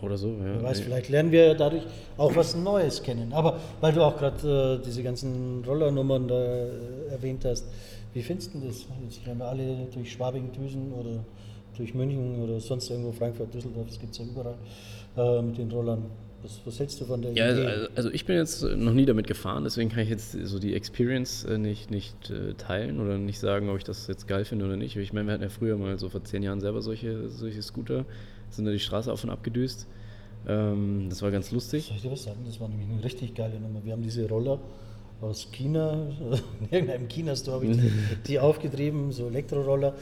Oder so, ja. Wer weiß, vielleicht lernen wir dadurch auch was Neues kennen. Aber weil du auch gerade äh, diese ganzen Rollernummern da äh, erwähnt hast, wie findest du das? Jetzt rennen wir alle durch Schwabing, Düsen oder durch München oder sonst irgendwo, Frankfurt, Düsseldorf, das gibt es ja überall äh, mit den Rollern. Was, was, hältst du von der ja, Idee? Also, also, ich bin jetzt noch nie damit gefahren, deswegen kann ich jetzt so die Experience äh, nicht, nicht äh, teilen oder nicht sagen, ob ich das jetzt geil finde oder nicht. Ich meine, wir hatten ja früher mal so vor zehn Jahren selber solche, solche Scooter sind da die Straße auf und ab gedüst. Ähm, das war ganz lustig. Soll ich dir was sagen? Das war nämlich eine richtig geile Nummer. Wir haben diese Roller aus China, in irgendeinem China-Store habe ich die, die, aufgetrieben, so Elektroroller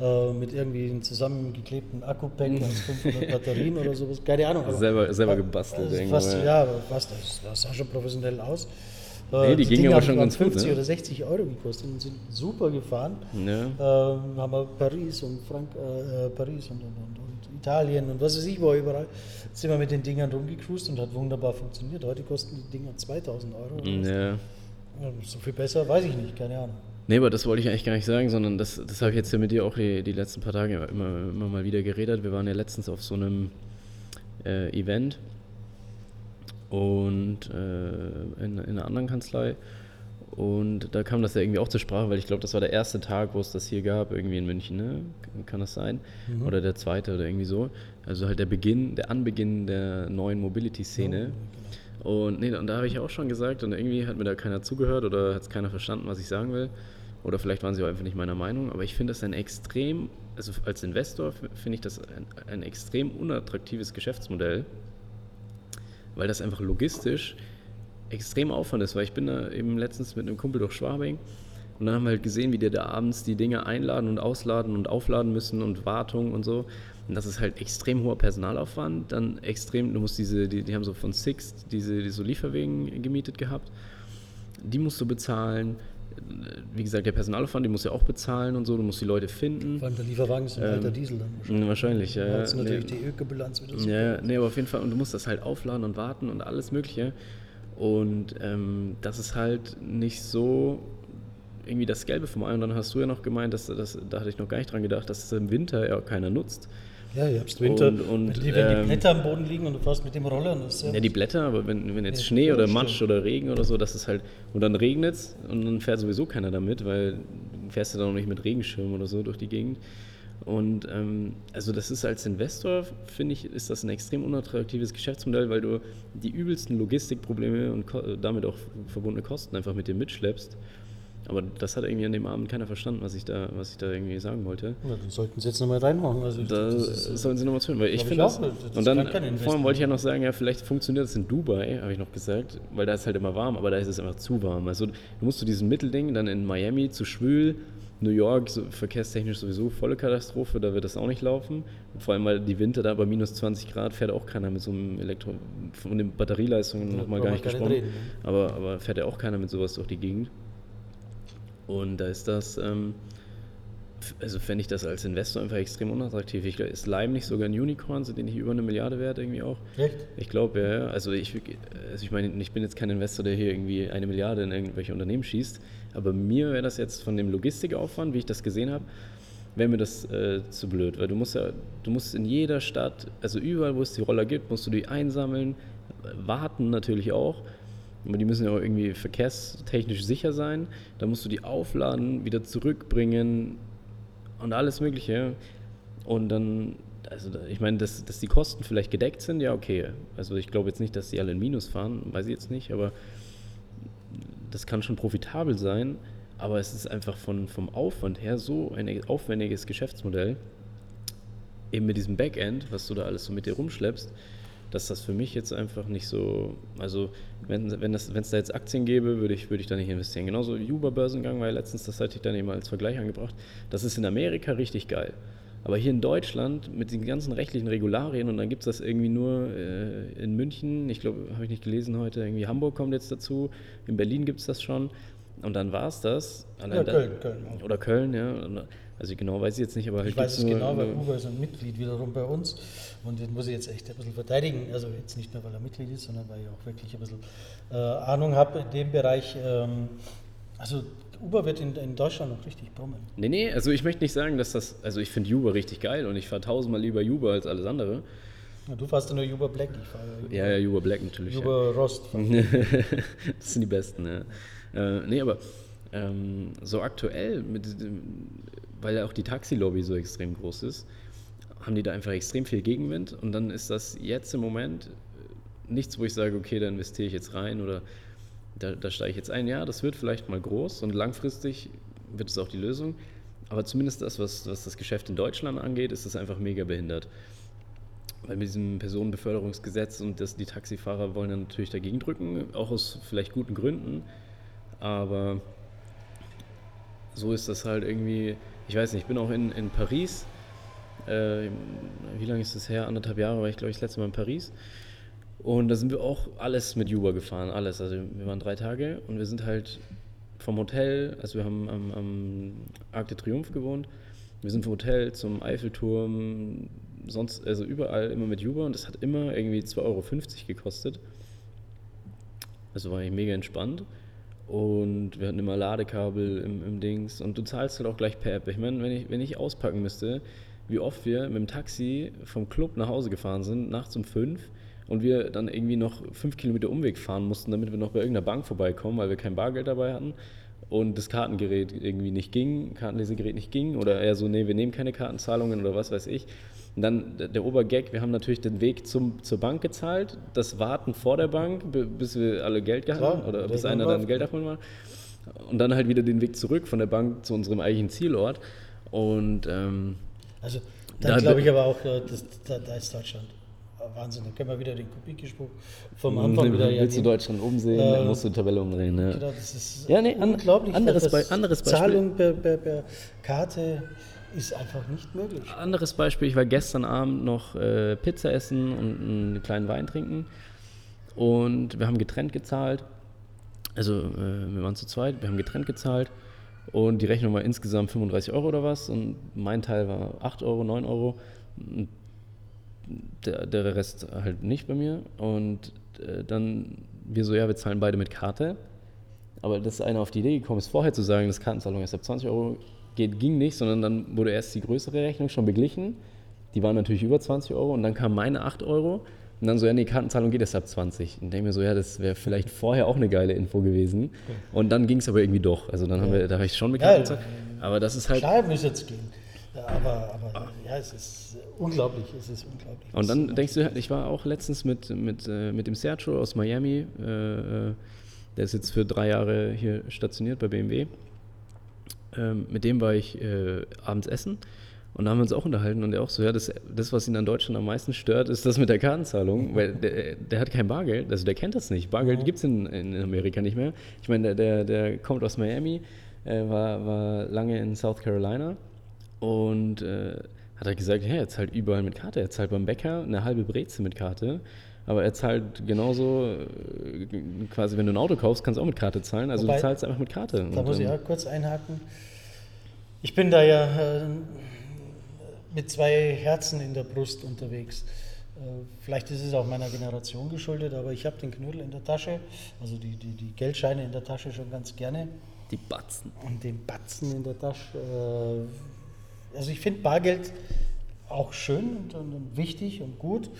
äh, mit irgendwie zusammengeklebten Akku-Pack und 500 Batterien oder sowas, keine Ahnung. Aber, selber, selber gebastelt. Also fast, ja, fast, das sah schon professionell aus. Nee, die, die gingen aber schon ganz 50 gut, ne? oder 60 Euro gekostet und sind super gefahren. Ja. Ähm, haben wir Paris und Frank äh, äh, Paris und, und, und, Italien und was weiß ich wo überall. Sind wir mit den Dingern rumgecruised und hat wunderbar funktioniert. Heute kosten die Dinger 2000 Euro. Ja. So viel besser weiß ich nicht, keine Ahnung. Nee, aber das wollte ich eigentlich gar nicht sagen, sondern das, das habe ich jetzt ja mit dir auch die, die letzten paar Tage immer, immer mal wieder geredet. Wir waren ja letztens auf so einem äh, Event und äh, in, in einer anderen Kanzlei. Und da kam das ja irgendwie auch zur Sprache, weil ich glaube, das war der erste Tag, wo es das hier gab, irgendwie in München, ne? Kann das sein? Mhm. Oder der zweite oder irgendwie so. Also halt der Beginn, der Anbeginn der neuen Mobility-Szene. Oh, und, nee, und da habe ich auch schon gesagt, und irgendwie hat mir da keiner zugehört oder hat es keiner verstanden, was ich sagen will. Oder vielleicht waren sie auch einfach nicht meiner Meinung. Aber ich finde das ein extrem, also als Investor finde ich das ein, ein extrem unattraktives Geschäftsmodell weil das einfach logistisch extrem Aufwand ist, weil ich bin da eben letztens mit einem Kumpel durch Schwabing und dann haben wir halt gesehen, wie die da abends die Dinge einladen und ausladen und aufladen müssen und Wartung und so. Und das ist halt extrem hoher Personalaufwand. Dann extrem, du musst diese, die, die haben so von Six diese, diese Lieferwegen gemietet gehabt. Die musst du bezahlen wie gesagt, der Personalaufwand, den musst du ja auch bezahlen und so, du musst die Leute finden. Vor allem der Lieferwagen ist ein ähm, alter Diesel dann wahrscheinlich. Wahrscheinlich, ja. Da ist natürlich nee, die Ökobilanz wieder so. Ja, nee, aber auf jeden Fall, und du musst das halt aufladen und warten und alles Mögliche. Und ähm, das ist halt nicht so irgendwie das Gelbe vom Ei. Und dann hast du ja noch gemeint, dass, dass da hatte ich noch gar nicht dran gedacht, dass es im Winter ja keiner nutzt. Ja, ihr habt Winter. Und, und, die, wenn ähm, die Blätter am Boden liegen und du fährst mit dem Roller. Und das ja, ja, die Blätter, aber wenn, wenn jetzt ja, Schnee oder Matsch oder Regen oder so, das ist halt. Und dann regnet es und dann fährt sowieso keiner damit, weil du fährst ja dann auch nicht mit Regenschirm oder so durch die Gegend. Und ähm, also das ist als Investor, finde ich, ist das ein extrem unattraktives Geschäftsmodell, weil du die übelsten Logistikprobleme und damit auch verbundene Kosten einfach mit dir mitschleppst. Aber das hat irgendwie an dem Abend keiner verstanden, was ich da, was ich da irgendwie sagen wollte. Ja, dann sollten sie jetzt nochmal reinmachen. Also da ist, sollen sie nochmal zuhören, weil ich finde das, das, Und dann, vorhin wollte ich ja noch sagen, ja, vielleicht funktioniert das in Dubai, habe ich noch gesagt, weil da ist halt immer warm, aber da ist es einfach zu warm. Also du musst du diesen Mittelding dann in Miami zu schwül, New York, so, verkehrstechnisch sowieso volle Katastrophe, da wird das auch nicht laufen. Und vor allem, weil die Winter da bei minus 20 Grad fährt auch keiner mit so einem Elektro, von den Batterieleistungen ja, nochmal gar nicht gesprochen. Reden, ne? aber, aber fährt ja auch keiner mit sowas durch die Gegend. Und da ist das, ähm, also fände ich das als Investor einfach extrem unattraktiv. Ich, ist Lime nicht sogar ein Unicorn, sind die nicht über eine Milliarde wert irgendwie auch? Echt? Ich glaube, ja. Also ich, also ich meine, ich bin jetzt kein Investor, der hier irgendwie eine Milliarde in irgendwelche Unternehmen schießt, aber mir wäre das jetzt von dem Logistikaufwand, wie ich das gesehen habe, wäre mir das äh, zu blöd, weil du musst ja, du musst in jeder Stadt, also überall, wo es die Roller gibt, musst du die einsammeln, warten natürlich auch. Aber die müssen ja auch irgendwie verkehrstechnisch sicher sein. Da musst du die aufladen, wieder zurückbringen und alles Mögliche. Und dann, also ich meine, dass, dass die Kosten vielleicht gedeckt sind, ja okay. Also ich glaube jetzt nicht, dass die alle in Minus fahren, weiß ich jetzt nicht, aber das kann schon profitabel sein. Aber es ist einfach von, vom Aufwand her so ein aufwendiges Geschäftsmodell, eben mit diesem Backend, was du da alles so mit dir rumschleppst, dass das für mich jetzt einfach nicht so, also wenn, wenn es da jetzt Aktien gäbe, würde ich, würde ich da nicht investieren. Genauso Uber-Börsengang war ja letztens, das hatte ich dann eben als Vergleich angebracht, das ist in Amerika richtig geil. Aber hier in Deutschland mit den ganzen rechtlichen Regularien und dann gibt es das irgendwie nur äh, in München, ich glaube, habe ich nicht gelesen heute, irgendwie Hamburg kommt jetzt dazu, in Berlin gibt es das schon und dann war es das. ja, Köln, Köln. Oder Köln, ja. Also genau weiß ich jetzt nicht, aber halt Ich weiß es nur, genau, weil Uber ist ein Mitglied wiederum bei uns und den muss ich jetzt echt ein bisschen verteidigen. Also jetzt nicht nur, weil er Mitglied ist, sondern weil ich auch wirklich ein bisschen äh, Ahnung habe in dem Bereich. Ähm, also Uber wird in, in, Deutschland noch richtig brummen. Nee, nee, also ich möchte nicht sagen, dass das, also ich finde Uber richtig geil und ich fahre tausendmal lieber Uber als alles andere. Ja, du fährst ja nur Uber Black, ich fahre ja, ja, Uber Black natürlich. Uber ja. Rost. das sind die besten, ja. Äh, nee, aber ähm, so aktuell, mit, weil auch die Taxilobby so extrem groß ist, haben die da einfach extrem viel Gegenwind und dann ist das jetzt im Moment äh, nichts, wo ich sage, okay, da investiere ich jetzt rein oder da, da steige ich jetzt ein. Ja, das wird vielleicht mal groß und langfristig wird es auch die Lösung. Aber zumindest das, was, was das Geschäft in Deutschland angeht, ist das einfach mega behindert. Weil mit diesem Personenbeförderungsgesetz und das, die Taxifahrer wollen dann natürlich dagegen drücken, auch aus vielleicht guten Gründen. Aber so ist das halt irgendwie, ich weiß nicht, ich bin auch in, in Paris. Äh, wie lange ist das her? Anderthalb Jahre war ich, glaube ich, das letzte Mal in Paris. Und da sind wir auch alles mit Uber gefahren, alles. Also wir waren drei Tage und wir sind halt vom Hotel, also wir haben am, am Arc de Triomphe gewohnt. Wir sind vom Hotel zum Eiffelturm, sonst, also überall immer mit Uber und das hat immer irgendwie 2,50 Euro gekostet. Also war ich mega entspannt. Und wir hatten immer Ladekabel im, im Dings. Und du zahlst halt auch gleich per App. Ich meine, wenn ich, wenn ich auspacken müsste, wie oft wir mit dem Taxi vom Club nach Hause gefahren sind, nachts um fünf, und wir dann irgendwie noch fünf Kilometer Umweg fahren mussten, damit wir noch bei irgendeiner Bank vorbeikommen, weil wir kein Bargeld dabei hatten und das Kartengerät irgendwie nicht ging, Kartenlesegerät nicht ging oder eher so, nee, wir nehmen keine Kartenzahlungen oder was weiß ich. Und dann der Obergag, wir haben natürlich den Weg zum, zur Bank gezahlt, das Warten vor der Bank, bis wir alle Geld gehabt haben oder bis einer dann Geld abholen war. Und dann halt wieder den Weg zurück von der Bank zu unserem eigentlichen Zielort. Und ähm, also dann glaube ich aber auch, äh, das, da, da ist Deutschland. Wahnsinn, dann können wir wieder den Kubikgespruch vom Anfang wieder Willst du Deutschland umsehen, äh, dann musst du die Tabelle umdrehen. Ja, genau, das ist ja, nee, unglaublich. Anderes, Be anderes Beispiel. Zahlung per, per, per Karte ist einfach nicht möglich. Anderes Beispiel, ich war gestern Abend noch äh, Pizza essen und einen kleinen Wein trinken und wir haben getrennt gezahlt. Also äh, wir waren zu zweit, wir haben getrennt gezahlt und die Rechnung war insgesamt 35 Euro oder was und mein Teil war 8 Euro, 9 Euro. Und der, der Rest halt nicht bei mir. Und äh, dann wir so, ja, wir zahlen beide mit Karte. Aber dass einer auf die Idee gekommen ist, vorher zu sagen, dass Kartenzahlung erst ab 20 Euro geht, ging nicht, sondern dann wurde erst die größere Rechnung schon beglichen. Die waren natürlich über 20 Euro und dann kam meine 8 Euro. Und dann so, ja, nee, Kartenzahlung geht erst ab 20. Und denke mir so, ja, das wäre vielleicht vorher auch eine geile Info gewesen. Und dann ging es aber irgendwie doch. Also dann haben wir, da habe ich schon mit Kartenzahlung. Ja, aber das ist halt. Klar müsste es gehen. Aber, aber ja, es ist unglaublich, es ist unglaublich. Und dann denkst du, ich war auch letztens mit, mit, äh, mit dem Sergio aus Miami, äh, äh, der ist jetzt für drei Jahre hier stationiert bei BMW. Ähm, mit dem war ich äh, abends essen und da haben wir uns auch unterhalten und er auch so, ja, das, das, was ihn an Deutschland am meisten stört, ist das mit der Kartenzahlung, weil der, der hat kein Bargeld, also der kennt das nicht. Bargeld gibt es in, in Amerika nicht mehr. Ich meine, der, der, der kommt aus Miami, äh, war, war lange in South Carolina und äh, hat er gesagt, ja, er zahlt überall mit Karte. Er zahlt beim Bäcker eine halbe Breze mit Karte. Aber er zahlt genauso, äh, quasi, wenn du ein Auto kaufst, kannst du auch mit Karte zahlen. Also Wobei, du zahlst einfach mit Karte. Da muss ich auch kurz einhaken. Ich bin da ja äh, mit zwei Herzen in der Brust unterwegs. Äh, vielleicht ist es auch meiner Generation geschuldet, aber ich habe den Knödel in der Tasche, also die, die, die Geldscheine in der Tasche schon ganz gerne. Die Batzen. Und den Batzen in der Tasche. Äh, also ich finde Bargeld auch schön und, und, wichtig und gut.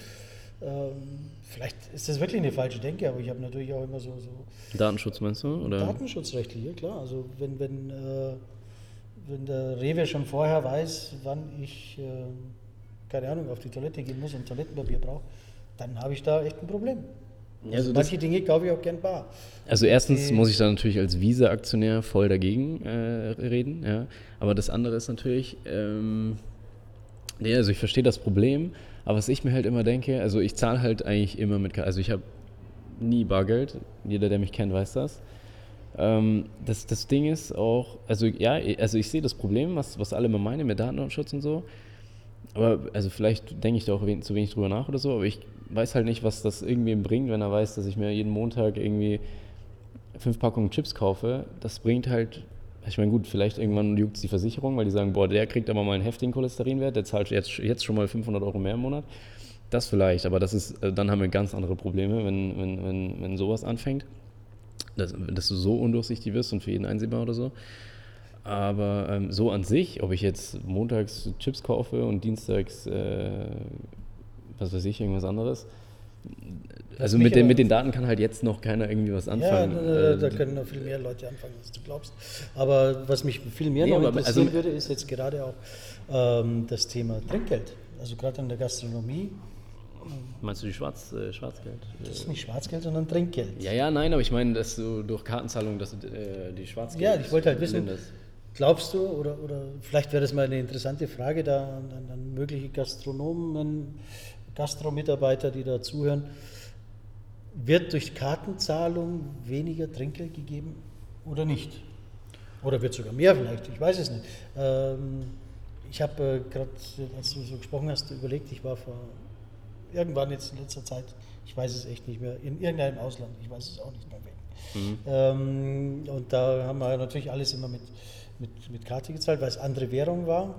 Ähm, vielleicht ist das wirklich eine falsche Denke, aber ich habe natürlich auch immer so, so Datenschutz meinst du? Oder? Datenschutzrechtlich, ja klar. Also wenn, wenn, äh, wenn der Rewe schon vorher weiß, wann ich, äh, keine Ahnung, auf die Toilette gehen muss und Toilettenpapier brauche, dann habe ich da echt ein Problem. Also, also manche Dinge kaufe ich auch gern bar. Also erstens muss ich da natürlich als Visa-Aktionär voll dagegen äh, reden, ja. Aber das andere ist natürlich, ähm, nee, also ich verstehe das Problem, aber was ich mir halt immer denke, also ich zahle halt eigentlich immer mit, also ich habe nie Bargeld, jeder, der mich kennt, weiß das. Ähm, das, das Ding ist auch, also ja, also ich sehe das Problem, was, was alle immer meinen mit Datenschutz und so. Aber also vielleicht denke ich da auch zu wenig drüber nach oder so, aber ich weiß halt nicht, was das irgendwem bringt, wenn er weiß, dass ich mir jeden Montag irgendwie fünf Packungen Chips kaufe. Das bringt halt, ich meine, gut, vielleicht irgendwann juckt es die Versicherung, weil die sagen, boah, der kriegt aber mal einen heftigen Cholesterinwert, der zahlt jetzt, jetzt schon mal 500 Euro mehr im Monat. Das vielleicht, aber das ist, äh, dann haben wir ganz andere Probleme, wenn, wenn, wenn, wenn sowas anfängt. Dass, dass du so undurchsichtig wirst und für jeden einsehbar oder so. Aber ähm, so an sich, ob ich jetzt montags Chips kaufe und dienstags, äh, was weiß ich, irgendwas anderes. Also mit den, mit den Daten kann halt jetzt noch keiner irgendwie was anfangen. Ja, da, da äh, können noch viel mehr Leute anfangen, als du glaubst. Aber was mich viel mehr nee, noch interessieren also, würde, ist jetzt gerade auch ähm, das Thema Trinkgeld. Also gerade in der Gastronomie. Meinst du die Schwarz, äh, Schwarzgeld? Das ist nicht Schwarzgeld, sondern Trinkgeld. Ja, ja, nein, aber ich meine, dass du durch Kartenzahlung dass, äh, die Schwarzgeld. Ja, ich wollte halt wissen. Glaubst du, oder, oder vielleicht wäre das mal eine interessante Frage da an, an mögliche Gastronomen, Gastromitarbeiter, die da zuhören, wird durch Kartenzahlung weniger Trinkgeld gegeben oder nicht? Oder wird sogar mehr vielleicht, ich weiß es nicht. Ähm, ich habe äh, gerade, als du so gesprochen hast, überlegt, ich war vor irgendwann jetzt in letzter Zeit, ich weiß es echt nicht mehr, in irgendeinem Ausland, ich weiß es auch nicht mehr weg. Mhm. Ähm, und da haben wir natürlich alles immer mit mit, mit Karte gezahlt, weil es andere Währung war.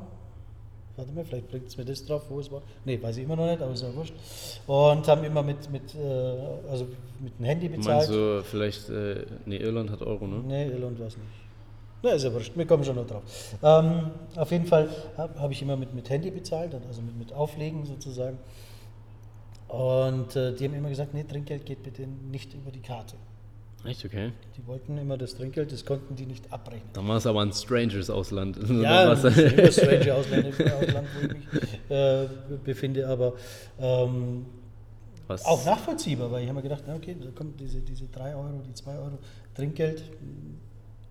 Warte mal, vielleicht bringt es mir das drauf, wo es war. Ne, weiß ich immer noch nicht, aber ist ja wurscht. Und haben immer mit, mit, äh, also mit dem Handy bezahlt. Meinst du vielleicht, äh, nee, Irland hat Euro, ne? Ne, Irland war es nicht. Na, ist ja wurscht, wir kommen schon noch drauf. Ähm, auf jeden Fall habe hab ich immer mit, mit Handy bezahlt, also mit, mit Auflegen sozusagen. Und äh, die haben immer gesagt, nee, Trinkgeld geht bitte nicht über die Karte. Echt, okay. Die wollten immer das Trinkgeld, das konnten die nicht abrechnen. Dann war es aber ein Strangers Ausland. Ja, ein Stranger Ausland, Ausland, wo ich mich äh, befinde, aber ähm, auch nachvollziehbar, weil ich habe mir gedacht, na okay, da kommt diese, diese 3 Euro, die 2 Euro Trinkgeld.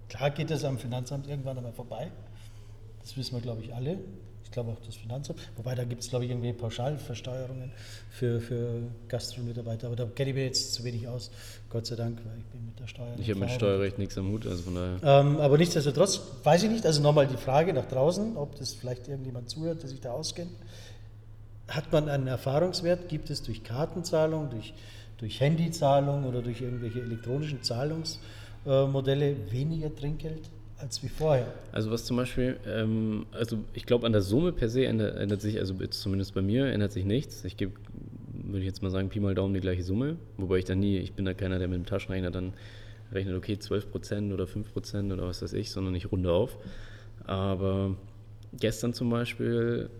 Klar geht das am Finanzamt irgendwann einmal vorbei. Das wissen wir, glaube ich, alle glaube auch das Finanzamt. Wobei da gibt es, glaube ich, irgendwie Pauschalversteuerungen für, für Gastromitarbeiter. Aber da kenne ich mir jetzt zu wenig aus, Gott sei Dank, weil ich bin mit der Steuer. Ich habe mit Steuerrecht nichts am Hut, also von daher. Ähm, aber nichtsdestotrotz, weiß ich nicht, also nochmal die Frage nach draußen, ob das vielleicht irgendjemand zuhört, der sich da auskennt. Hat man einen Erfahrungswert? Gibt es durch Kartenzahlung, durch, durch Handyzahlung oder durch irgendwelche elektronischen Zahlungsmodelle weniger Trinkgeld? als wie vorher. Also was zum Beispiel, ähm, also ich glaube an der Summe per se ändert, ändert, sich, also zumindest bei mir ändert sich nichts. Ich gebe, würde ich jetzt mal sagen, Pi mal Daumen die gleiche Summe, wobei ich dann nie, ich bin da keiner, der mit dem Taschenrechner dann rechnet, okay, 12% oder 5% oder was weiß ich, sondern ich runde auf. Aber gestern zum Beispiel,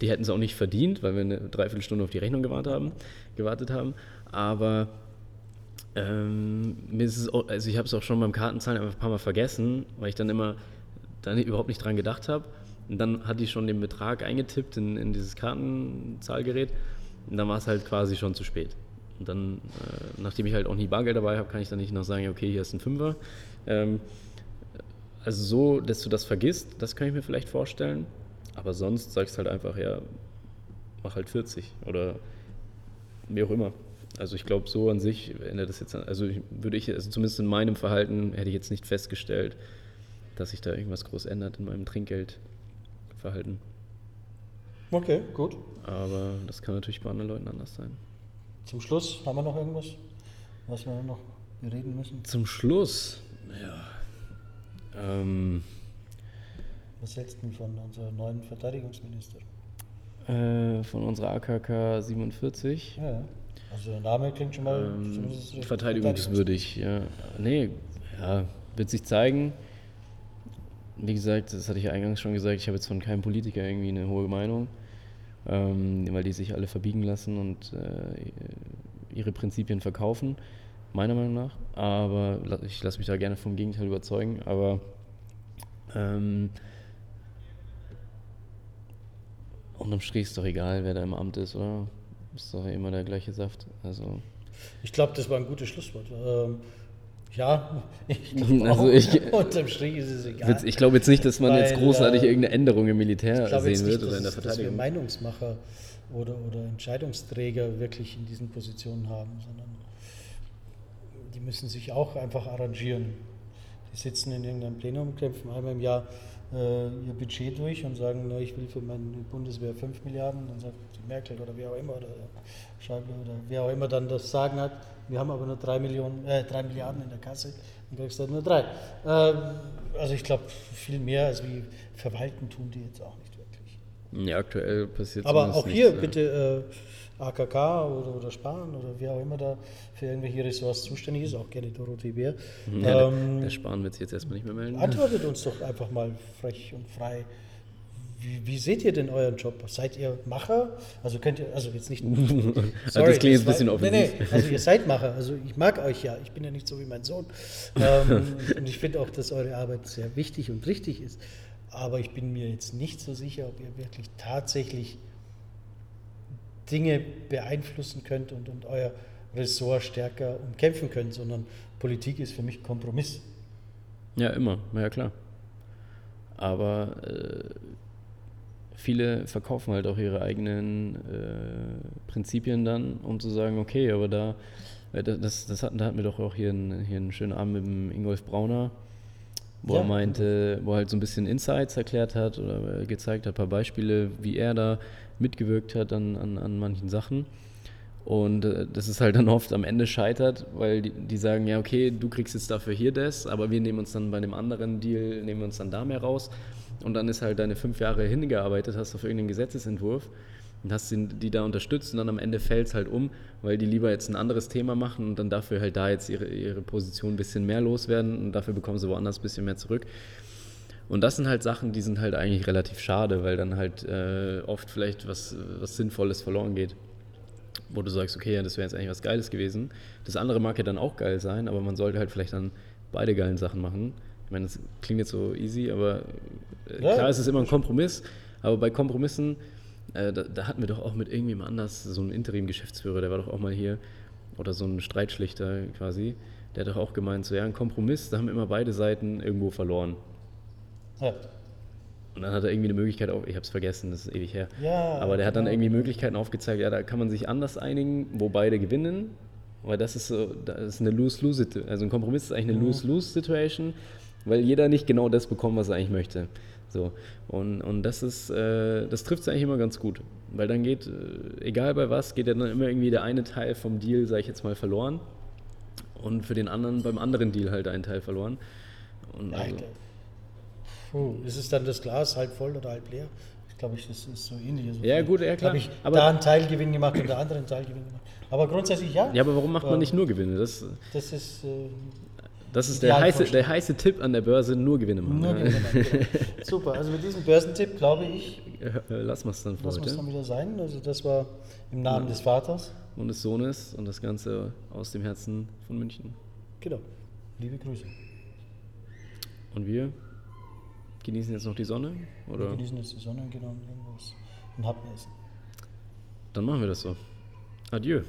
die hätten es auch nicht verdient, weil wir eine Dreiviertelstunde auf die Rechnung gewartet haben, gewartet haben. Aber ähm, mir ist es auch, also ich habe es auch schon beim Kartenzahlen ein paar Mal vergessen, weil ich dann immer dann überhaupt nicht dran gedacht habe. Und dann hatte ich schon den Betrag eingetippt in, in dieses Kartenzahlgerät und dann war es halt quasi schon zu spät. Und dann, äh, nachdem ich halt auch nie Bargeld dabei habe, kann ich dann nicht noch sagen, okay, hier ist ein Fünfer. Ähm, also so, dass du das vergisst, das kann ich mir vielleicht vorstellen. Aber sonst sagst du halt einfach, ja, mach halt 40 oder wie auch immer. Also ich glaube, so an sich ändert das jetzt, also würde ich, also zumindest in meinem Verhalten hätte ich jetzt nicht festgestellt, dass sich da irgendwas groß ändert in meinem Trinkgeldverhalten. Okay, gut. Aber das kann natürlich bei anderen Leuten anders sein. Zum Schluss haben wir noch irgendwas, was wir noch reden müssen? Zum Schluss, ja. Ähm, Was hältst du von unserem neuen Verteidigungsminister? Äh, von unserer AKK 47. Ja, also der Name klingt schon mal ähm, verteidigungswürdig. Ja. Nee, ja, wird sich zeigen. Wie gesagt, das hatte ich ja eingangs schon gesagt, ich habe jetzt von keinem Politiker irgendwie eine hohe Meinung, ähm, weil die sich alle verbiegen lassen und äh, ihre Prinzipien verkaufen, meiner Meinung nach. Aber ich lasse mich da gerne vom Gegenteil überzeugen. Aber ähm, unterm Strich ist doch egal, wer da im Amt ist, oder? Ist doch immer der gleiche Saft. Also. Ich glaube, das war ein gutes Schlusswort. Ähm, ja, ich also ich, unterm Strich ist es egal. Ich glaube jetzt nicht, dass man Weil, jetzt großartig äh, irgendeine Änderung im Militär sehen wird oder in der Verteidigung. Dass wir Meinungsmacher oder, oder Entscheidungsträger wirklich in diesen Positionen haben, sondern die müssen sich auch einfach arrangieren. Die sitzen in irgendeinem Plenum, kämpfen einmal im Jahr äh, ihr Budget durch und sagen, na, ich will für meine Bundeswehr 5 Milliarden, dann sagt die Merkel oder wer auch immer, oder Schäuble oder wer auch immer dann das Sagen hat, wir haben aber nur 3, Millionen, äh, 3 Milliarden in der Kasse, dann kriegst du halt nur 3. Ähm, also ich glaube, viel mehr als wie verwalten tun die jetzt auch nicht wirklich. Ja, aktuell passiert Aber auch hier nichts, bitte äh, AKK oder, oder Spahn oder wer auch immer da für irgendwelche Ressorts zuständig ist, auch gerne Dorothee Bär. Ja, ähm, der, der Spahn wird sich jetzt erstmal nicht mehr melden. Antwortet uns doch einfach mal frech und frei. Wie, wie, seht ihr denn euren Job? Seid ihr Macher? Also könnt ihr, also jetzt nicht. Sorry, das klingt jetzt ein bisschen offensiv. Nee, nee, also ihr seid Macher. Also ich mag euch ja. Ich bin ja nicht so wie mein Sohn. Ähm, und ich finde auch, dass eure Arbeit sehr wichtig und richtig ist. Aber ich bin mir jetzt nicht so sicher, ob ihr wirklich tatsächlich Dinge beeinflussen könnt und, und euer Ressort stärker umkämpfen könnt, sondern Politik ist für mich Kompromiss. Ja, immer, ja klar. Aber äh, viele verkaufen halt auch ihre eigenen äh, Prinzipien dann, um zu sagen, okay, aber da, äh, das, das hatten, da hatten wir doch auch hier einen, hier einen schönen Abend mit dem Ingolf Brauner, wo ja. er meinte, wo er halt so ein bisschen Insights erklärt hat oder gezeigt hat, ein paar Beispiele, wie er da mitgewirkt hat an, an, an manchen Sachen. Und äh, das ist halt dann oft am Ende scheitert, weil die, die, sagen, ja, okay, du kriegst jetzt dafür hier das, aber wir nehmen uns dann bei dem anderen Deal, nehmen wir uns dann da mehr raus. Und dann ist halt deine fünf Jahre hingearbeitet, hast auf irgendeinen Gesetzesentwurf und hast die, die da unterstützt und dann am Ende fällt es halt um, weil die lieber jetzt ein anderes Thema machen und dann dafür halt da jetzt ihre, ihre Position ein bisschen mehr loswerden und dafür bekommen sie woanders ein bisschen mehr zurück. Und das sind halt Sachen, die sind halt eigentlich relativ schade, weil dann halt äh, oft vielleicht was, was Sinnvolles verloren geht. Wo du sagst, okay, ja, das wäre jetzt eigentlich was Geiles gewesen. Das andere mag ja dann auch geil sein, aber man sollte halt vielleicht dann beide geilen Sachen machen. Ich meine, das klingt jetzt so easy, aber äh, ja, klar ist es immer ein Kompromiss. Aber bei Kompromissen, äh, da, da, hatten wir doch auch mit irgendjemand anders so einen Interim-Geschäftsführer, der war doch auch mal hier, oder so ein Streitschlichter quasi, der hat doch auch gemeint, so ja, ein Kompromiss, da haben immer beide Seiten irgendwo verloren. Ja. Und dann hat er irgendwie eine Möglichkeit auf, ich habe es vergessen, das ist ewig her. Ja, Aber der hat dann genau. irgendwie Möglichkeiten aufgezeigt, ja, da kann man sich anders einigen, wo beide gewinnen. Weil das ist so, das ist eine Lose-Lose, also ein Kompromiss ist eigentlich eine Lose-Lose-Situation, weil jeder nicht genau das bekommt, was er eigentlich möchte. So. Und, und das ist, äh, das trifft es eigentlich immer ganz gut. Weil dann geht, äh, egal bei was, geht ja dann immer irgendwie der eine Teil vom Deal, sage ich jetzt mal, verloren. Und für den anderen beim anderen Deal halt ein Teil verloren. Und also, Puh, ist es dann das Glas halb voll oder halb leer? Ich glaube, das ist so ähnlich. Also ja, gut, ja, klar. Habe ich aber da einen Teilgewinn gemacht und der andere einen Teilgewinn gemacht. Aber grundsätzlich ja. Ja, aber warum macht man nicht nur Gewinne? Das, das ist. Äh, das ist der heiße, der heiße Tipp an der Börse, nur Gewinne machen. Nur Gewinne machen genau. Super, also mit diesem Börsentipp glaube ich. Lass mal es dann vor Lass es dann wieder sein. Also das war im Namen ja. des Vaters. Und des Sohnes und das Ganze aus dem Herzen von München. Genau. Liebe Grüße. Und wir Genießen jetzt noch die Sonne? Oder? Wir genießen jetzt die Sonne, genau, und irgendwas. Und Happen essen. Dann machen wir das so. Adieu.